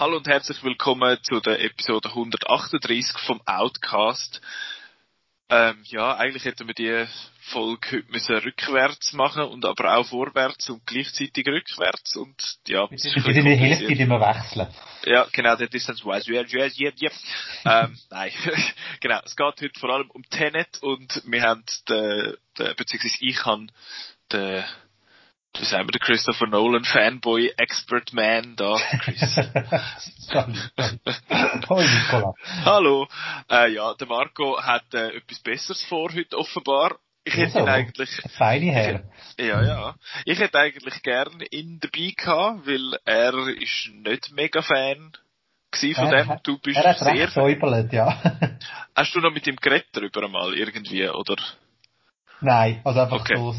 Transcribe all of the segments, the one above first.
Hallo und herzlich willkommen zu der Episode 138 vom Outcast. Ähm, ja, eigentlich hätten wir die Folge heute müssen rückwärts machen und aber auch vorwärts und gleichzeitig rückwärts und ja. Das ist der Hälfte, die wir wechseln. Ja, genau, der Distance Wise. Yeah, yeah, yeah, yeah. ähm, nein, genau. Es geht heute vor allem um Tenet und wir haben den, den beziehungsweise ich habe den wie sagen wir, der Christopher Nolan Fanboy Expert Man da, Chris. Hallo. Äh, ja, der Marco hat äh, etwas Besseres vor heute offenbar. Ich hätte ihn eigentlich. Feine Herr. Ja, ja. Ich hätte eigentlich gern ihn dabei gehabt, weil er ist nicht mega Fan von er, dem. Du bist er hat sehr recht säuberlet, ja. Hast du noch mit ihm geredet darüber mal irgendwie, oder? Nein, also einfach Okay. so,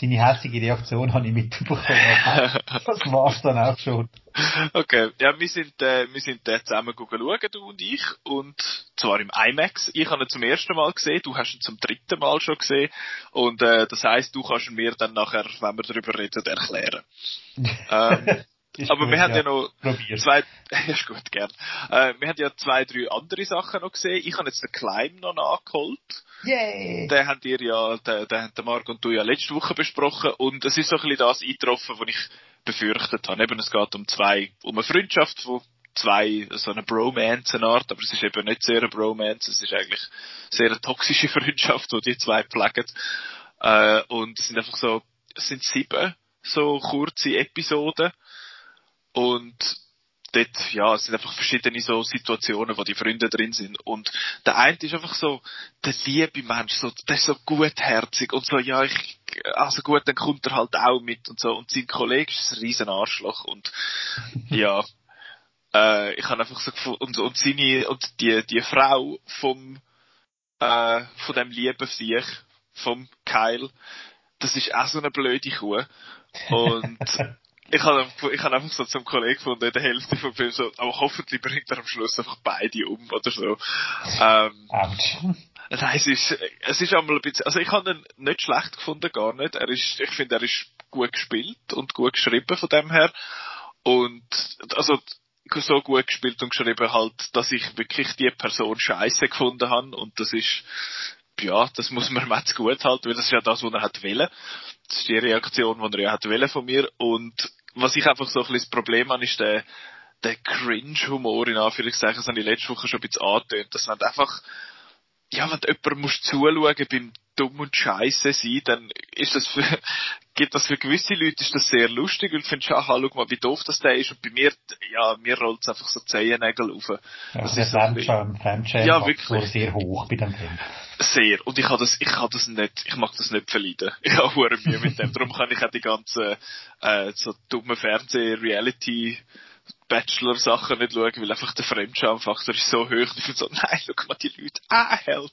seine hässliche Reaktion habe ich mitbekommen. das war's dann auch schon. Okay, ja, wir sind, äh, wir sind äh, zusammen schauen, du und ich, und zwar im IMAX. Ich habe ihn zum ersten Mal gesehen, du hast ihn zum dritten Mal schon gesehen, und äh, das heisst, du kannst ihn mir dann nachher, wenn wir darüber reden, erklären. ähm, Ist aber gut, wir haben ja noch Probier's. zwei, ja, ist gut, gern. Äh, wir haben ja zwei, drei andere Sachen noch gesehen. Ich habe jetzt den Climb noch nachgeholt. Yay! Den habt ihr ja, den, den haben der Marc und du ja letzte Woche besprochen und es ist so ein bisschen das eingetroffen, was ich befürchtet habe. Eben, es geht um zwei, um eine Freundschaft von zwei, so eine Bromance-Art, aber es ist eben nicht sehr eine Bromance, es ist eigentlich sehr eine toxische Freundschaft, die die zwei pflegen. Äh, und es sind einfach so, es sind sieben so kurze Episoden und dort, ja, es sind einfach verschiedene so Situationen, wo die Freunde drin sind. Und der eine ist einfach so, der liebe Mensch, so, der ist so gutherzig und so, ja, ich, also gut, dann kommt er halt auch mit und so. Und sein Kollege ist ein riesen Arschloch und, ja, äh, ich habe einfach so gefunden, und, und seine, und die, die Frau vom, äh, von dem lieben Sieg, vom Kyle, das ist auch so eine blöde Kuh. Und, ich habe ich hab einfach so zum Kollegen gefunden, in der Hälfte vom Film so, aber hoffentlich bringt er am Schluss einfach beide um oder so. Ähm, nein, es ist, es ist einmal ein bisschen, also ich habe ihn nicht schlecht gefunden, gar nicht. Er ist, ich finde, er ist gut gespielt und gut geschrieben von dem her. Und, also, so gut gespielt und geschrieben halt, dass ich wirklich die Person scheiße gefunden habe und das ist, ja, das muss man Metz gut halten, weil das ist ja das, was er hat wollen. Das ist die Reaktion, die er ja hat wollen von mir und was ich einfach so ein bisschen das Problem habe, ist der, der Cringe-Humor, in Anführungszeichen, das habe ich letzte Woche schon ein bisschen angetönt, dass man einfach, ja, wenn du jemandem zuschauen beim dumm und scheiße sein, dann ist das für, gibt das für gewisse Leute ist das sehr lustig und findest, aha, schau mal, wie doof das der ist und bei mir, ja, mir rollt es einfach so Zehennägel auf. Ja, Das ist so Fremdscham, Fremdscham Ja, wirklich. sehr hoch bei dem Film. Sehr. Und ich kann das, ich kann das nicht, ich mag das nicht verleiden. Ich habe hure Mühe mit dem. Darum kann ich auch die ganzen, äh, so dumme Fernseh-Reality, Bachelor-Sachen nicht schauen, weil einfach der Fremdschamfaktor ist so hoch. Ich bin so, nein, schau mal die Leute, ah, help.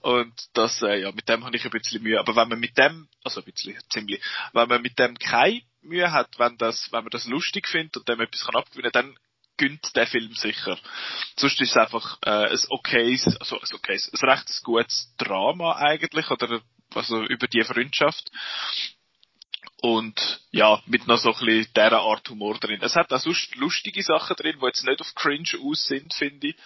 Und das, äh, ja, mit dem habe ich ein bisschen Mühe. Aber wenn man mit dem, also ein bisschen, ziemlich, wenn man mit dem keine Mühe hat, wenn das, wenn man das lustig findet und dem etwas kann abgewinnen, dann gönnt der Film sicher. Sonst ist es einfach äh, ein okayes, also ein okayes, ein recht gutes Drama eigentlich, oder also über die Freundschaft. Und ja, mit noch so ein bisschen dieser Art Humor drin. Es hat auch sonst lustige Sachen drin, die jetzt nicht auf Cringe aus sind, finde ich.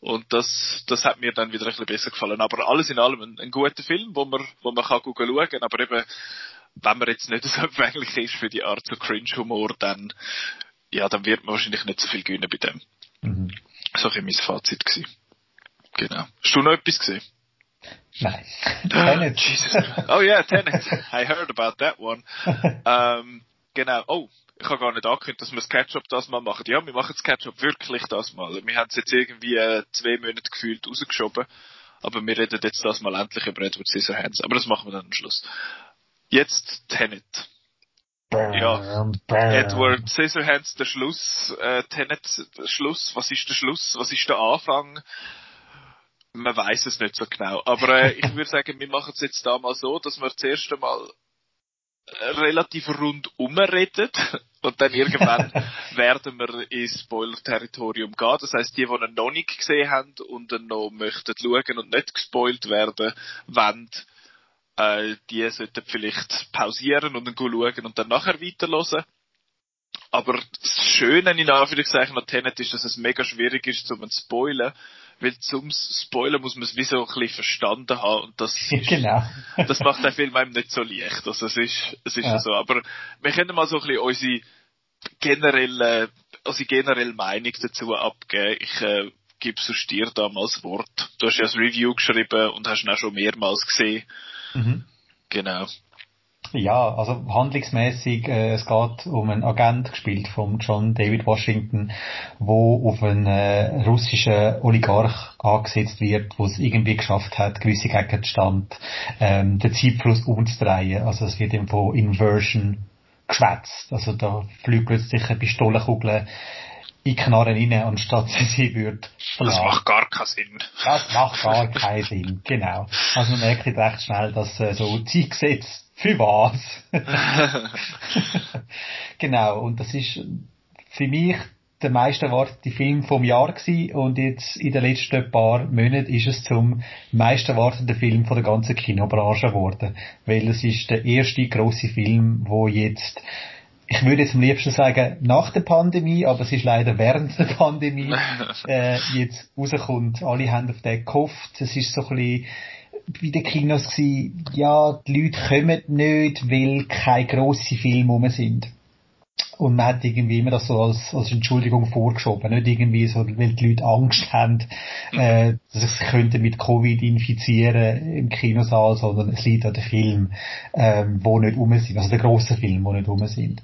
Und das, das hat mir dann wieder ein bisschen besser gefallen. Aber alles in allem ein, ein guter Film, wo man, wo man kann schauen kann. Aber eben, wenn man jetzt nicht so empfänglich ist für die Art so Cringe-Humor, dann, ja, dann wird man wahrscheinlich nicht so viel gewinnen bei dem. Mhm. So ein mein Fazit gewesen. Genau. Hast du noch etwas gesehen? Nein. Tenet. Jesus. Oh yeah, Tenet. I heard about that one. ähm, genau. Oh, ich habe gar nicht angekündigt, dass wir das Catch-up das mal machen. Ja, wir machen das Catch-up wirklich das mal. Wir haben es jetzt irgendwie äh, zwei Monate gefühlt rausgeschoben. Aber wir reden jetzt das mal endlich über Edward Scissorhands. Aber das machen wir dann am Schluss. Jetzt Tenet. Ja. Burn, burn. Edward Scissorhands, der Schluss, äh, Tenet, der Schluss, was ist der Schluss, was ist der Anfang? Man weiß es nicht so genau. Aber äh, ich würde sagen, wir machen es jetzt da mal so, dass wir zuerst einmal relativ rundum reden und dann irgendwann werden wir ins Spoiler-Territorium gehen. Das heißt, die, die ihn noch nicht gesehen haben und dann noch möchten schauen und nicht gespoilt werden, wollen, äh, die sollten vielleicht pausieren und dann schauen und dann nachher weiterhören. Aber das Schöne in Anführungszeichen an Tenet ist, dass es mega schwierig ist, zum zu spoilen, weil zum Spoilen muss man es wie so ein bisschen verstanden haben und das, ist, genau. das macht den Film einem nicht so leicht. Also es ist, es ist ja. so. Aber wir können mal so ein bisschen unsere generelle, unsere generelle Meinung dazu abgeben. Ich äh, gebe es dir damals Wort. Du hast ja das Review geschrieben und hast ihn auch schon mehrmals gesehen. Mhm. Genau. Ja, also handlungsmäßig, äh, es geht um einen Agent gespielt von John David Washington, wo auf einen äh, russischen Oligarch angesetzt wird, wo es irgendwie geschafft hat, gewisse Gegenstand ähm, den Zeitfluss umzudrehen. Also es wird eben von Inversion geschwätzt. Also da fliegt plötzlich eine Pistolenkugel in Knarren rein, anstatt sie sie würde Das macht gar keinen Sinn. Das macht gar keinen Sinn, genau. Also man merkt recht schnell, dass äh, so Zeitgesetze für was? genau, und das ist für mich der meist erwartete Film vom Jahr gewesen und jetzt in den letzten paar Monaten ist es zum meist erwarteten Film von der ganzen Kinobranche geworden. Weil es ist der erste große Film, wo jetzt ich würde jetzt am liebsten sagen, nach der Pandemie, aber es ist leider während der Pandemie, äh, jetzt rauskommt. Alle haben auf den gehofft. Es ist so ein bisschen, bei den Kinos gewesen, ja, die Leute kommen nicht, weil keine grossen Filme rum sind. Und man hat irgendwie immer das so als, als Entschuldigung vorgeschoben. Nicht irgendwie so, weil die Leute Angst haben, mhm. äh, dass sie sich könnten mit Covid infizieren im Kinosaal, sondern es liegt an den Film, ähm, wo nicht rum sind. Also der grossen Film, wo nicht rum sind.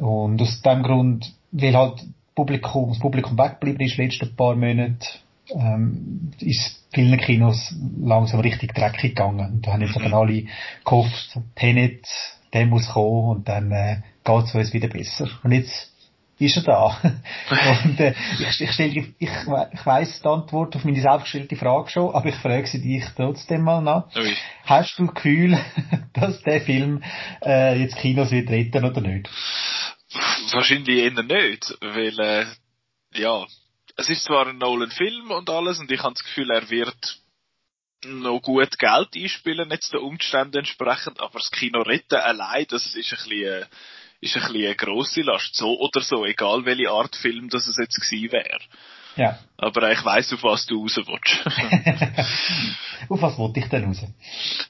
Und aus dem Grund, weil halt Publikum, das Publikum weggeblieben ist, letzten paar Monate, ähm, ist vielen Kinos langsam richtig dreckig gegangen. Und da haben jetzt mhm. aber alle gehofft, Tenet, der muss kommen und dann äh, geht es uns wieder besser. Und jetzt ist er da. und äh, ich, ich, stell, ich, ich, ich weiss die Antwort auf meine selbstgestellte Frage schon, aber ich frage sie dich trotzdem mal nach. Ui. Hast du das Gefühl, dass der Film äh, jetzt Kinos wird retten oder nicht? Wahrscheinlich eher nicht, weil äh, ja, es ist zwar ein Nolan-Film und alles, und ich habe das Gefühl, er wird noch gut Geld einspielen, jetzt den Umständen entsprechend, aber das Kino retten allein, das ist ein bisschen, äh, ist ein bisschen eine grosse Last. So oder so, egal welche Art Film das es jetzt gewesen wäre. Ja. Aber ich weiss, auf was du raus willst. auf was wollte ich denn raus?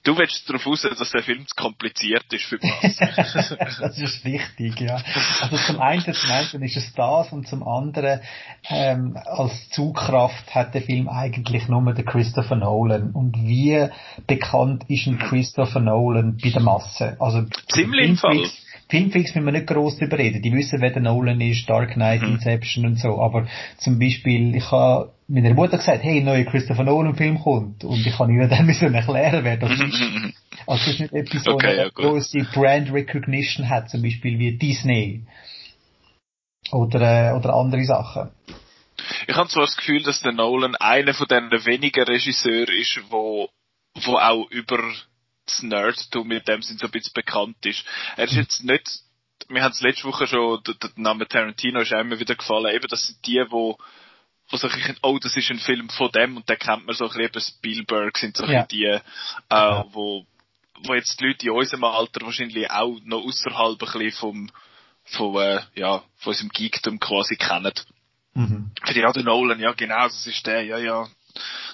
Du willst darauf raus, dass der Film zu kompliziert ist für was. das ist wichtig, ja. Also zum einen, zum einen ist es das und zum anderen, ähm, als Zugkraft hat der Film eigentlich nur der Christopher Nolan. Und wie bekannt ist ein Christopher Nolan bei der Masse? Also, Ziemlich im Fall. Filmfix müssen wir nicht gross drüber reden. Die wissen, wer der Nolan ist, Dark Knight, mhm. Inception und so. Aber zum Beispiel, ich habe meiner Mutter gesagt, hey, ein neuer Christopher Nolan Film kommt. Und ich kann ihnen dann müssen erklären, wer das ist. Also das ist nicht etwas, okay, ja, wo sie Brand Recognition hat, zum Beispiel wie Disney. Oder, äh, oder andere Sachen. Ich habe zwar das Gefühl, dass der Nolan einer von den wenigen Regisseuren ist, wo, wo auch über das Nerdtum mit dem sind so ein bisschen bekannt ist. Er ist jetzt nicht, wir haben es letzte Woche schon, der, der Name Tarantino ist auch immer wieder gefallen, eben das sind die, wo wo so ein oh, das ist ein Film von dem und den kennt man so ein bisschen, eben Spielberg sind so ja. die, äh, ja. wo, wo jetzt die Leute in unserem Alter wahrscheinlich auch noch außerhalb ein bisschen vom, vom, äh, ja, von unserem Geekdom quasi kennen. Mhm. Für die Nolan, ja genau, das ist der, ja, ja,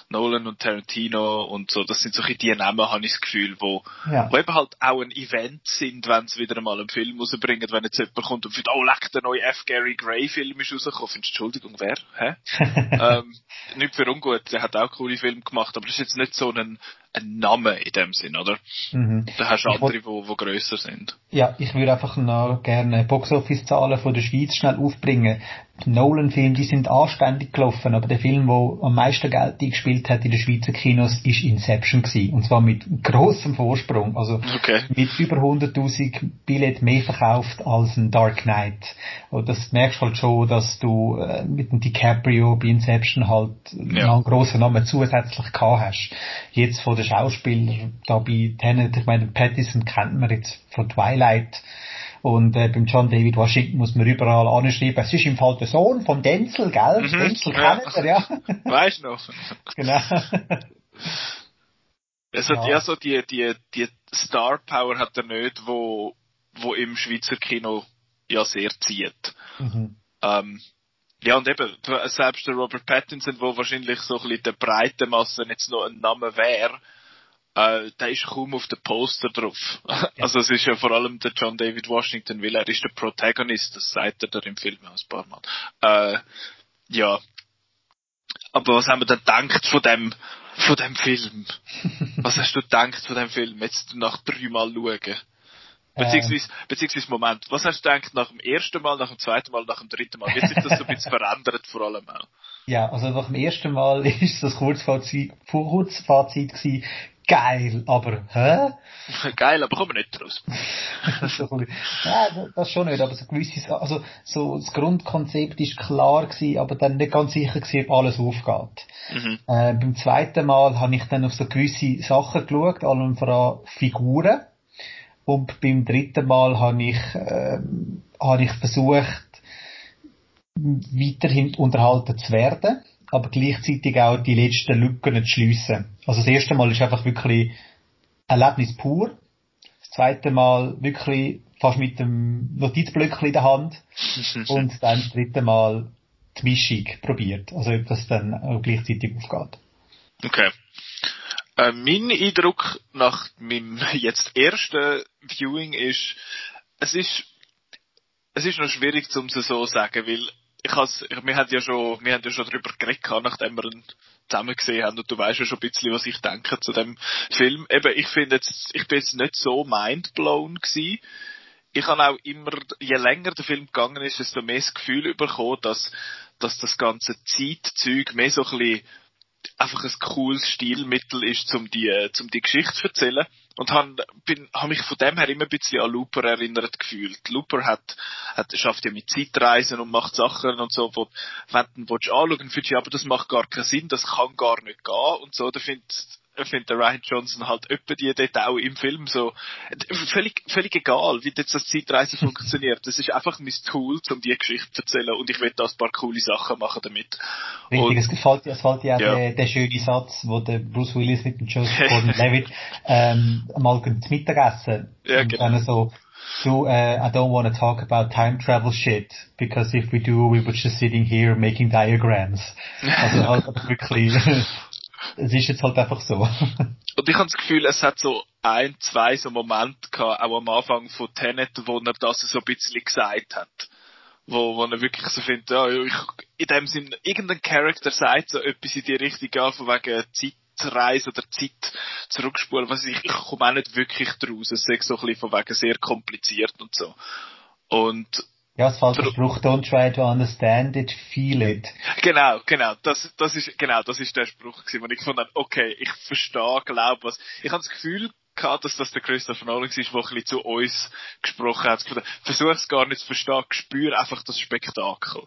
Nolan und Tarantino und so, das sind so die Namen, habe ich das Gefühl, wo, ja. wo eben halt auch ein Event sind, wenn sie wieder mal einen Film rausbringen, wenn jetzt jemand kommt und findet, oh leck, der neue F. Gary Gray Film ist rausgekommen, findest Entschuldigung, wer? Hä? ähm, nicht für ungut, der hat auch coole Filme gemacht, aber das ist jetzt nicht so ein, ein Name in dem Sinn, oder? Mhm. Da hast du andere, die wo, grösser sind. Ja, ich würde einfach noch gerne Boxoffice-Zahlen von der Schweiz schnell aufbringen. Die Nolan-Filme, die sind anständig gelaufen, aber der Film, der am meisten Geld eingespielt hat in den Schweizer Kinos, ist Inception gewesen. Und zwar mit grossem Vorsprung. Also okay. mit über 100.000 Billett mehr verkauft als ein Dark Knight. Und das merkst halt schon, dass du äh, mit dem DiCaprio bei Inception halt ja. einen grossen Namen zusätzlich gehabt hast. Jetzt von der den Schauspielern da bei Tenet, ich meine, Pattison kennt man jetzt von Twilight, und äh, beim John David Washington muss man überall anschreiben, es ist im Fall der Sohn vom Denzel, gell? Mhm, Denzel ja. kennt er, ja. Weißt du noch? genau. Es hat ja. ja so die, die, die Star Power hat er nicht, wo, wo im Schweizer Kino ja sehr zieht. Mhm. Ähm, ja, und eben, selbst der Robert Pattinson, wo wahrscheinlich so ein bisschen der breiten Masse jetzt noch ein Name wäre, äh, der ist kaum auf dem Poster drauf. Ja. Also es ist ja vor allem der John David Washington, weil er ist der Protagonist, das sagt er da im Film auch ein paar Mal. Äh, ja. Aber was haben wir denn gedacht von dem, von dem Film? was hast du gedacht von dem Film? Jetzt nach dreimal schauen. Beziehungsweise, ähm. beziehungsweise, Moment, was hast du gedacht nach dem ersten Mal, nach dem zweiten Mal, nach dem dritten Mal? Wie hat sich das so ein bisschen verändert, vor allem auch? Ja, also nach dem ersten Mal ist das Kurzfazit, Kurzfazit gewesen, geil, aber, hä? geil, aber kommen wir nicht raus. ja, das schon nicht, aber so gewisse, also, so, das Grundkonzept ist klar gewesen, aber dann nicht ganz sicher gewesen, ob alles aufgeht. Mhm. Äh, beim zweiten Mal habe ich dann auf so gewisse Sachen geschaut, allem vor Figuren. Und beim dritten Mal habe ich, äh, habe ich versucht, weiterhin unterhalten zu werden aber gleichzeitig auch die letzten Lücken zu schliessen. Also das erste Mal ist einfach wirklich Erlebnis pur. Das zweite Mal wirklich fast mit dem Notizblöckchen in der Hand. und dann das dritte Mal die Mischung probiert. Also ob das dann auch gleichzeitig aufgeht. Okay. Äh, mein Eindruck nach meinem jetzt ersten Viewing ist, es ist, es ist noch schwierig, um es so zu sagen, weil ich has, wir haben ja schon, wir haben ja schon drüber geredet, nachdem wir ihn zusammen gesehen haben und du weißt ja schon ein bisschen, was ich denke zu dem Film. Eben, ich finde jetzt, ich bin jetzt nicht so mindblown gewesen. Ich habe auch immer, je länger der Film gegangen ist, desto mehr das Gefühl bekommen, dass, dass das ganze Zeitzeug mehr so ein bisschen einfach ein cooles Stilmittel ist, um die, um die Geschichte zu erzählen. Und han, bin, hab mich von dem her immer ein bisschen an Looper erinnert gefühlt. Looper hat, hat, schafft ja mit Zeitreisen und macht Sachen und so, wo, wenn du ihn anschauen willst, aber das macht gar keinen Sinn, das kann gar nicht gehen und so, da findet, finde der Ryan Johnson halt öppe die Detail im Film so völlig, völlig egal, wie jetzt das Zeitreisen funktioniert. Das ist einfach mein Tool, um die Geschichte zu erzählen und ich will da ein paar coole Sachen machen damit. Richtig, und, es gefällt, es gefällt dir auch ja. der, der schöne Satz, wo der Bruce Willis mit dem Joseph Gordon-Levitt ähm, mal zum Mittagessen ja, und genau. dann so So, uh, I don't want to talk about time travel shit, because if we do, we would just sitting here making diagrams. Also halt wirklich es ist jetzt halt einfach so. Und ich habe das Gefühl, es hat so ein, zwei so Momente gehabt, auch am Anfang von Tenet, wo er das so ein bisschen gesagt hat. Wo, wo er wirklich so findet, ja, ich, in dem Sinn, irgendein Charakter sagt so etwas in die Richtung, ja, von wegen Zeitreise oder Zeit zurückspulen, was ich, ich komme auch nicht wirklich draus. Es ist so ein bisschen von wegen sehr kompliziert und so. Und ja, es fällt der Spruch, don't try to understand it, feel it. Genau, genau, das, das ist, genau, das ist der Spruch gewesen, wo ich gefunden habe, okay, ich verstehe, glaube was. Ich habe das Gefühl gehabt, dass das der Christopher Nolan ist, der ein bisschen zu uns gesprochen hat. Versuch es gar nicht zu verstehen, spür einfach das Spektakel.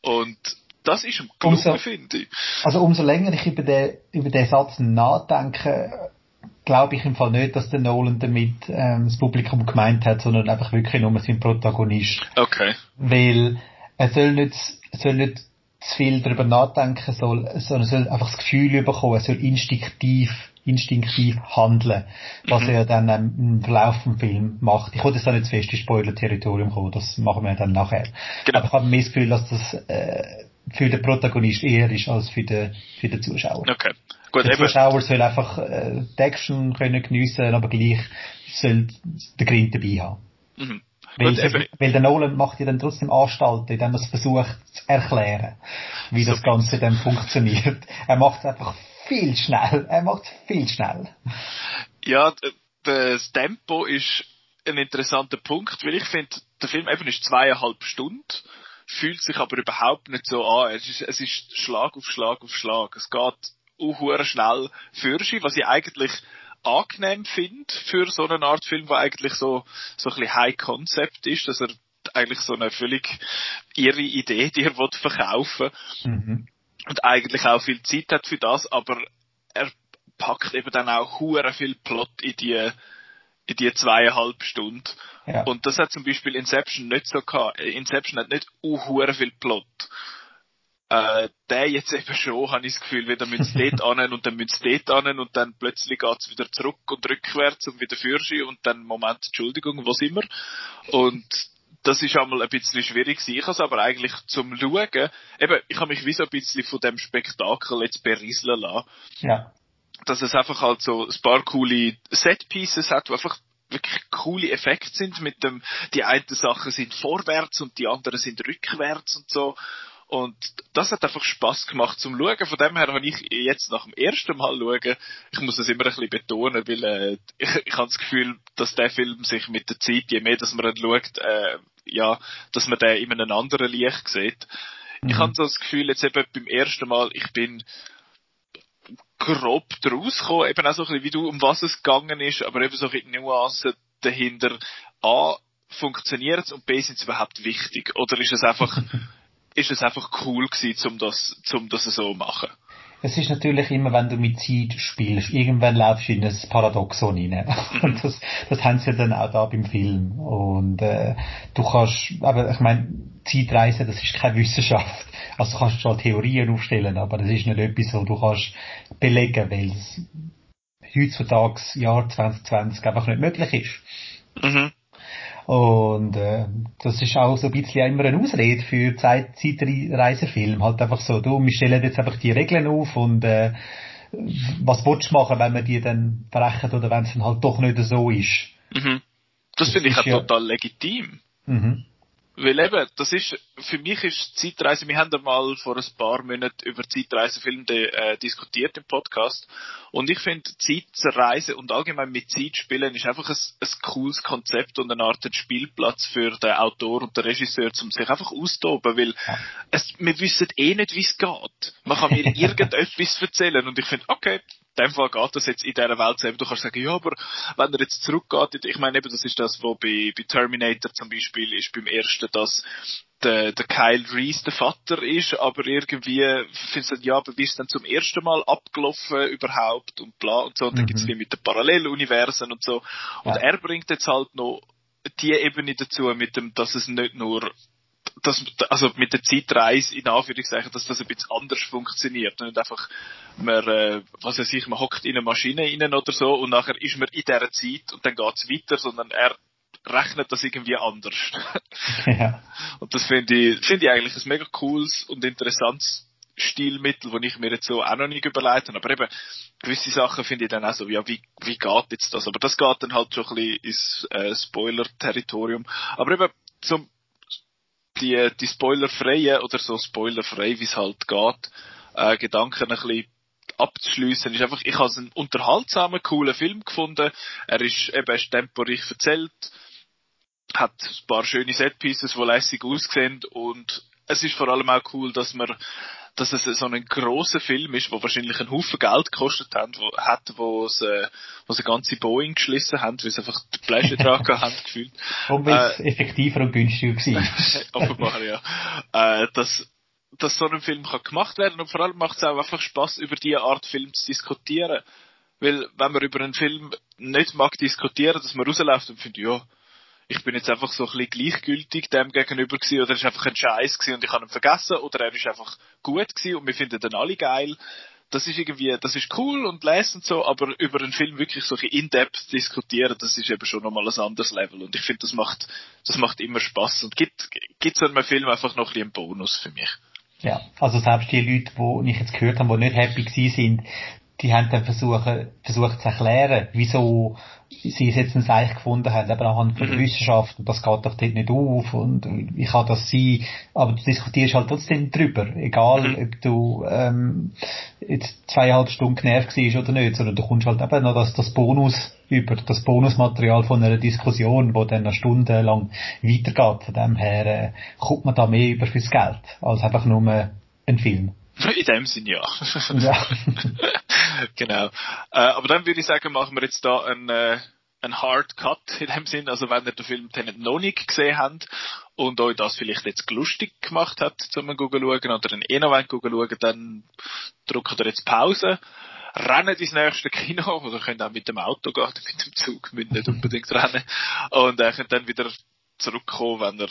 Und das ist ein gelungen, finde ich. Also umso länger ich über den, über den Satz nachdenke, glaube ich im Fall nicht, dass der Nolan damit ähm, das Publikum gemeint hat, sondern einfach wirklich nur sein Protagonist. Okay. Weil er soll nicht, er soll nicht zu viel darüber nachdenken, soll, sondern er soll einfach das Gefühl bekommen, er soll instinktiv instinktiv handeln, was mhm. er dann ähm, im Verlauf des Films macht. Ich wollte jetzt da nicht zu fest ins Spoiler-Territorium kommen, das machen wir dann nachher. Genau. Aber ich habe mehr das Gefühl, dass das äh, für den Protagonist eher ist als für den, für den Zuschauer. Okay. Gut, der Zuschauer soll einfach äh, die Action können geniessen, aber gleich soll der Grind dabei haben. Mhm. Weil, Gut, weil der Nolan macht ja dann trotzdem Anstalten, indem er es versucht zu erklären, wie so das Ganze dann funktioniert. Er macht es einfach viel schnell. Er macht es viel schnell. Ja, das Tempo ist ein interessanter Punkt, weil ich finde, der Film eben ist zweieinhalb Stunden, fühlt sich aber überhaupt nicht so an. Es ist, es ist Schlag auf Schlag auf Schlag. Es geht auch schnell für sie, was ich eigentlich angenehm finde für so eine Art Film, der eigentlich so, so ein bisschen High Concept ist, dass er eigentlich so eine völlig ihre Idee dir verkaufen mhm. und eigentlich auch viel Zeit hat für das, aber er packt eben dann auch hure viel Plot in die, in die zweieinhalb Stunden. Ja. Und das hat zum Beispiel Inception nicht so gehabt. Inception hat nicht uh, viel Plot. Äh, der jetzt eben schon, habe ich das Gefühl, wieder müssen dort an und dann müssen dort an und dann plötzlich geht's wieder zurück und rückwärts und wieder Fürschi und dann Moment, Entschuldigung, sind wir? Und das ist einmal ein bisschen schwierig gewesen. Ich habe es aber eigentlich zum Schauen, eben, ich habe mich wie so ein bisschen von dem Spektakel jetzt berieseln lassen. Ja. Dass es einfach halt so ein paar coole Setpieces hat, die einfach wirklich coole Effekte sind mit dem, die einen Sachen sind vorwärts und die anderen sind rückwärts und so. Und das hat einfach Spaß gemacht zum Schauen. Von dem her habe ich jetzt nach dem ersten Mal schauen, ich muss das immer ein bisschen betonen, weil äh, ich, ich habe das Gefühl, dass der Film sich mit der Zeit, je mehr dass man ihn schaut, äh, ja, dass man den in einem anderen Licht sieht. Mhm. Ich habe so das Gefühl, jetzt eben beim ersten Mal, ich bin grob draus gekommen, eben auch so ein bisschen, wie du, um was es gegangen ist, aber eben so ein bisschen Nuancen dahinter. A, funktioniert es und B, sind es überhaupt wichtig? Oder ist es einfach ist es einfach cool gewesen, um das, um das so zu machen. Es ist natürlich immer, wenn du mit Zeit spielst, irgendwann laufst du in ein Paradoxon rein. Und das, das haben sie dann auch da beim Film. Und äh, du kannst, aber ich meine, Zeitreisen, das ist keine Wissenschaft. Also du kannst schon Theorien aufstellen, aber das ist nicht etwas, wo du kannst belegen, weil es heutzutage, Jahr 2020, einfach nicht möglich ist. Mhm. Und äh, das ist auch so ein bisschen immer eine Ausrede für Zeit Zeitreisefilm. Halt einfach so, du, wir stellen jetzt einfach die Regeln auf und äh, was willst du machen, wenn wir die dann brechen oder wenn es dann halt doch nicht so ist. Mhm. Das, das finde ich auch ja, total legitim. Mhm. Weil eben, das ist, für mich ist Zeitreise, wir haben mal vor ein paar Monaten über Zeitreisefilme äh, diskutiert im Podcast. Und ich finde, Zeitreise und allgemein mit Zeit spielen ist einfach ein, ein cooles Konzept und eine Art Spielplatz für den Autor und den Regisseur, um sich einfach auszutoben, weil es, wir wissen eh nicht, wie es geht. Man kann mir irgendetwas erzählen und ich finde, okay, in dem Fall geht das jetzt in dieser Welt selber. Du kannst sagen, ja, aber wenn er jetzt zurückgeht, ich meine eben, das ist das, was bei, bei Terminator zum Beispiel ist, beim ersten, dass der, der Kyle Reese der Vater ist, aber irgendwie findest du, ja, aber bist dann zum ersten Mal abgelaufen überhaupt und bla und so. Und dann mhm. gibt's wie mit den Paralleluniversen und so. Und ja. er bringt jetzt halt noch die Ebene dazu mit dem, dass es nicht nur dass, also mit der Zeitreise in Anführungszeichen, dass das ein bisschen anders funktioniert. Nicht einfach, man, äh, was weiß ich, man hockt in eine Maschine rein oder so und nachher ist man in dieser Zeit und dann geht's weiter, sondern er rechnet das irgendwie anders. ja. Und das finde ich, finde ich eigentlich ein mega cooles und interessantes Stilmittel, das ich mir jetzt so auch noch nicht überlegt habe. Aber eben, gewisse Sachen finde ich dann auch so, ja, wie, wie geht jetzt das? Aber das geht dann halt schon ein bisschen ins äh, Spoiler-Territorium. Aber eben, zum die, die spoilerfreie oder so spoilerfrei, wie es halt geht, äh, Gedanken ein bisschen abzuschliessen, ist einfach, ich habe einen unterhaltsamen, coolen Film gefunden. Er ist eben ist temporig erzählt, hat ein paar schöne Setpieces, die lässig aussehen und es ist vor allem auch cool, dass man dass es so ein großer Film ist, wo wahrscheinlich einen Haufen Geld gekostet hat, wo, hat, wo sie, äh, wo sie ganze Boeing geschlissen haben, weil sie einfach die Flasche dran haben gefühlt. Und weil es äh, effektiver und günstiger war. offenbar, ja. Äh, dass, dass so ein Film kann gemacht werden und vor allem macht es auch einfach Spaß, über diese Art Film zu diskutieren. Weil, wenn man über einen Film nicht mag diskutieren, dass man rausläuft und findet, ja, ich bin jetzt einfach so ein bisschen gleichgültig dem gegenüber gewesen, oder er ist einfach ein Scheiß gewesen und ich habe ihn vergessen, oder er ist einfach gut gewesen und wir finden den alle geil. Das ist irgendwie, das ist cool und lesend so, aber über einen Film wirklich so in-depth diskutieren, das ist eben schon nochmal ein anderes Level. Und ich finde, das macht, das macht immer Spaß und gibt, gibt so einem Film einfach noch ein bisschen einen Bonus für mich. Ja, also selbst die Leute, die ich jetzt gehört habe, die nicht happy gewesen sind, die haben dann versucht, versucht zu erklären, wieso sie es jetzt ein Seich gefunden haben, eben anhand von der mhm. Wissenschaft, und das geht doch dort nicht auf, und ich kann das sein, aber du diskutierst halt trotzdem drüber, egal, mhm. ob du, ähm, jetzt zweieinhalb Stunden genervt warst oder nicht, sondern du kommst halt eben noch das, das Bonus über, das Bonusmaterial von einer Diskussion, wo dann eine Stunde lang weitergeht, von dem her, äh, kommt man da mehr über fürs Geld, als einfach nur ein Film. In dem Sinn ja. ja. genau. Äh, aber dann würde ich sagen, machen wir jetzt da einen, äh, einen Hard Cut in dem Sinn. Also wenn ihr den Film Tenet noch nicht gesehen habt und euch das vielleicht jetzt lustig gemacht hat, zum Google schauen oder einen eh noch schauen, dann drückt ihr jetzt Pause. rennen ins nächste Kino, oder können auch mit dem Auto gehen, mit dem Zug, müssen nicht unbedingt rennen, und er können dann wieder zurückkommen, wenn er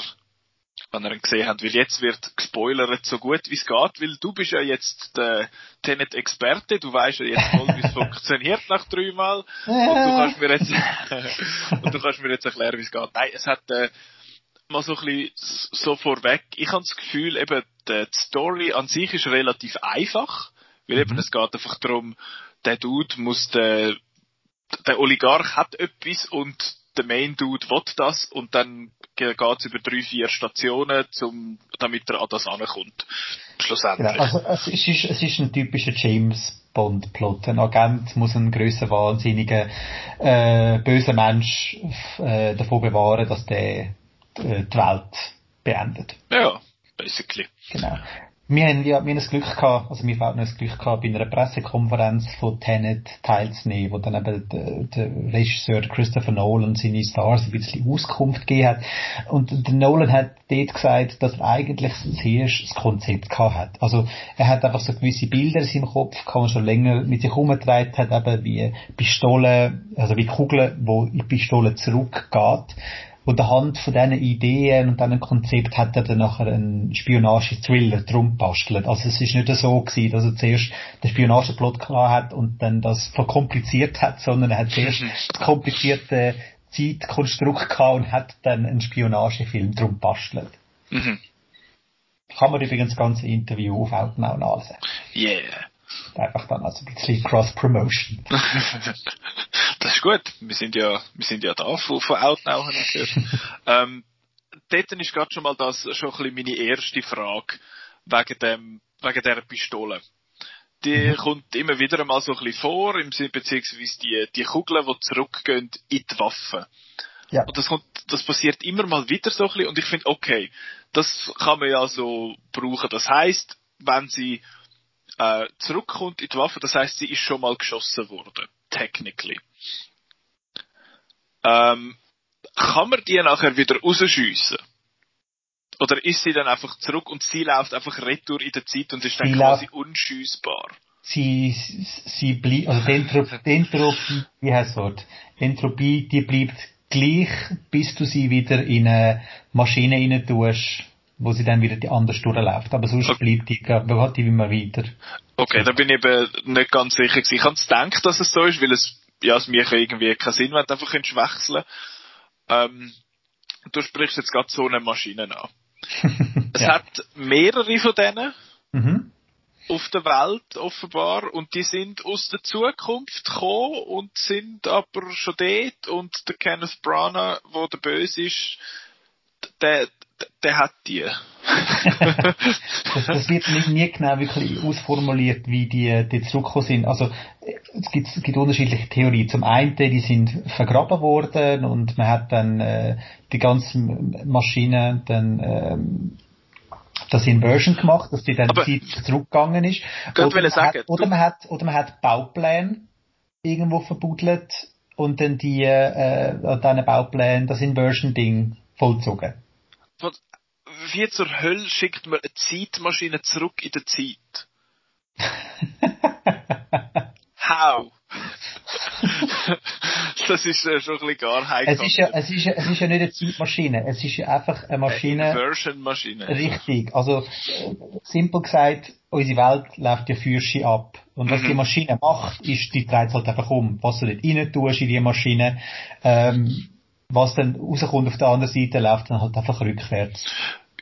wenn ihr ihn gesehen habt, weil jetzt wird gespoilert so gut wie es geht, weil du bist ja jetzt der Tenet-Experte, du weißt ja jetzt voll, wie es funktioniert nach dreimal und du kannst mir jetzt und du kannst mir jetzt erklären, wie es geht. Nein, es hat äh, mal so ein bisschen so vorweg, ich habe das Gefühl, eben die Story an sich ist relativ einfach, weil eben mhm. es geht einfach darum, der Dude muss der der Oligarch hat etwas und der Main Dude will das und dann geht's über drei, vier Stationen, zum, damit er an das ankommt. Schlussendlich. Genau, also es ist, es ist ein typischer James Bond-Plot. Ein Agent muss einen grösser, wahnsinnigen, äh, bösen Mensch äh, davon bewahren, dass der äh, die Welt beendet. Ja, basically. Genau. Wir haben ja, wir haben das Glück gehabt, also wir haben das Glück gehabt, bei einer Pressekonferenz von Tenet teilzunehmen, wo dann eben der, der Regisseur Christopher Nolan seine Stars ein bisschen Auskunft gegeben hat. Und der Nolan hat dort gesagt, dass er eigentlich zuerst das Konzept gehabt hat. Also, er hat einfach so gewisse Bilder in seinem Kopf gehabt, schon länger mit sich herumgetragen hat, eben wie Pistolen, also wie Kugeln, wo in die Pistole zurückgeht und anhand von diesen Ideen und diesem Konzept hat er dann nachher einen Spionage-Thriller drum bastelt. Also es ist nicht so gewesen, dass er zuerst den Spionageplot klar hat und dann das verkompliziert hat, sondern er hat zuerst das komplizierte Zeitkonstrukt gehabt und hat dann einen Spionagefilm drum bastelt. Mhm. Kann man übrigens das ganze Interview auf Outnow nachlesen. Yeah. Einfach dann also ein bisschen Cross-Promotion. das ist gut. Wir sind ja, wir sind ja da von, von natürlich. ähm, dort ist gerade schon mal das, schon ein bisschen meine erste Frage wegen dem, wegen dieser Pistole. Die mhm. kommt immer wieder einmal so ein bisschen vor, im Sinne, beziehungsweise die, die Kugeln, die zurückgehen in die Waffe. Ja. Und das kommt, das passiert immer mal wieder so ein bisschen, und ich finde, okay, das kann man ja so brauchen. Das heißt, wenn sie äh, zurückkommt in die Waffe, das heißt, sie ist schon mal geschossen worden, technically. Ähm, kann man die nachher wieder rausschiessen? Oder ist sie dann einfach zurück und sie läuft einfach retour in der Zeit und ist dann sie quasi unschießbar? Sie, sie bleibt, also die Entropie, die Entropie, wie heißt das Wort? Entropie, die bleibt gleich, bis du sie wieder in eine Maschine rein tust, wo sie dann wieder die anders durchläuft. Aber sonst okay. bleibt die, die immer weiter. Okay, da bin ich eben nicht ganz sicher gewesen. Ich habe gedacht, dass es so ist, weil es, ja, es mir irgendwie keinen Sinn du einfach wechseln ähm, Du sprichst jetzt gerade so eine Maschine an. es ja. hat mehrere von denen. Mhm auf der Welt offenbar und die sind aus der Zukunft gekommen und sind aber schon dort und der Kenneth Branagh, wo der Böse ist, der, der hat die. das, wird nicht nie genau wirklich ausformuliert, wie die, die zurückgekommen sind. Also es gibt, es gibt unterschiedliche Theorien. Zum einen, die sind vergraben worden und man hat dann äh, die ganzen Maschinen dann ähm, das Inversion gemacht, dass die dann Aber Zeit zurückgegangen ist. Oder man, sagen, hat, oder man hat oder man hat Baupläne irgendwo verbuddelt und dann die äh, an diesen Bauplänen das Inversion-Ding vollzogen wie zur Hölle schickt man eine Zeitmaschine zurück in der Zeit? How? das ist äh, schon ein bisschen gar heikel. Es ist, ja, es, ist ja, es ist ja nicht eine Zeitmaschine, es ist ja einfach eine Maschine. Eine Inversion-Maschine. Richtig. Also, simpel gesagt, unsere Welt läuft ja Fürsche ab. Und was mhm. die Maschine macht, ist, die dreht halt einfach um. Was du nicht rein tust in die Maschine, ähm, was dann rauskommt auf der anderen Seite, läuft dann halt einfach rückwärts.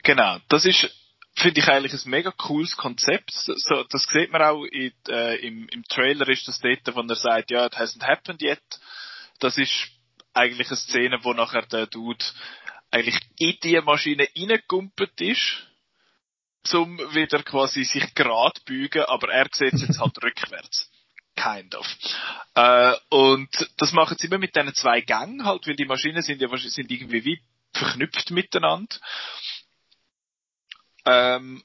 Genau, das ist, finde ich eigentlich ein mega cooles Konzept. So, das sieht man auch in, äh, im, im Trailer ist das dort, wo er sagt, ja, it hasn't happened yet. Das ist eigentlich eine Szene, wo nachher der Dude eigentlich in die Maschine reingekumpelt ist, zum wieder quasi sich gerade bügen, aber er sieht es jetzt halt rückwärts. Kind of. Äh, und das machen sie immer mit diesen zwei Gängen halt, weil die Maschinen sind ja sind irgendwie wie verknüpft miteinander. Ähm,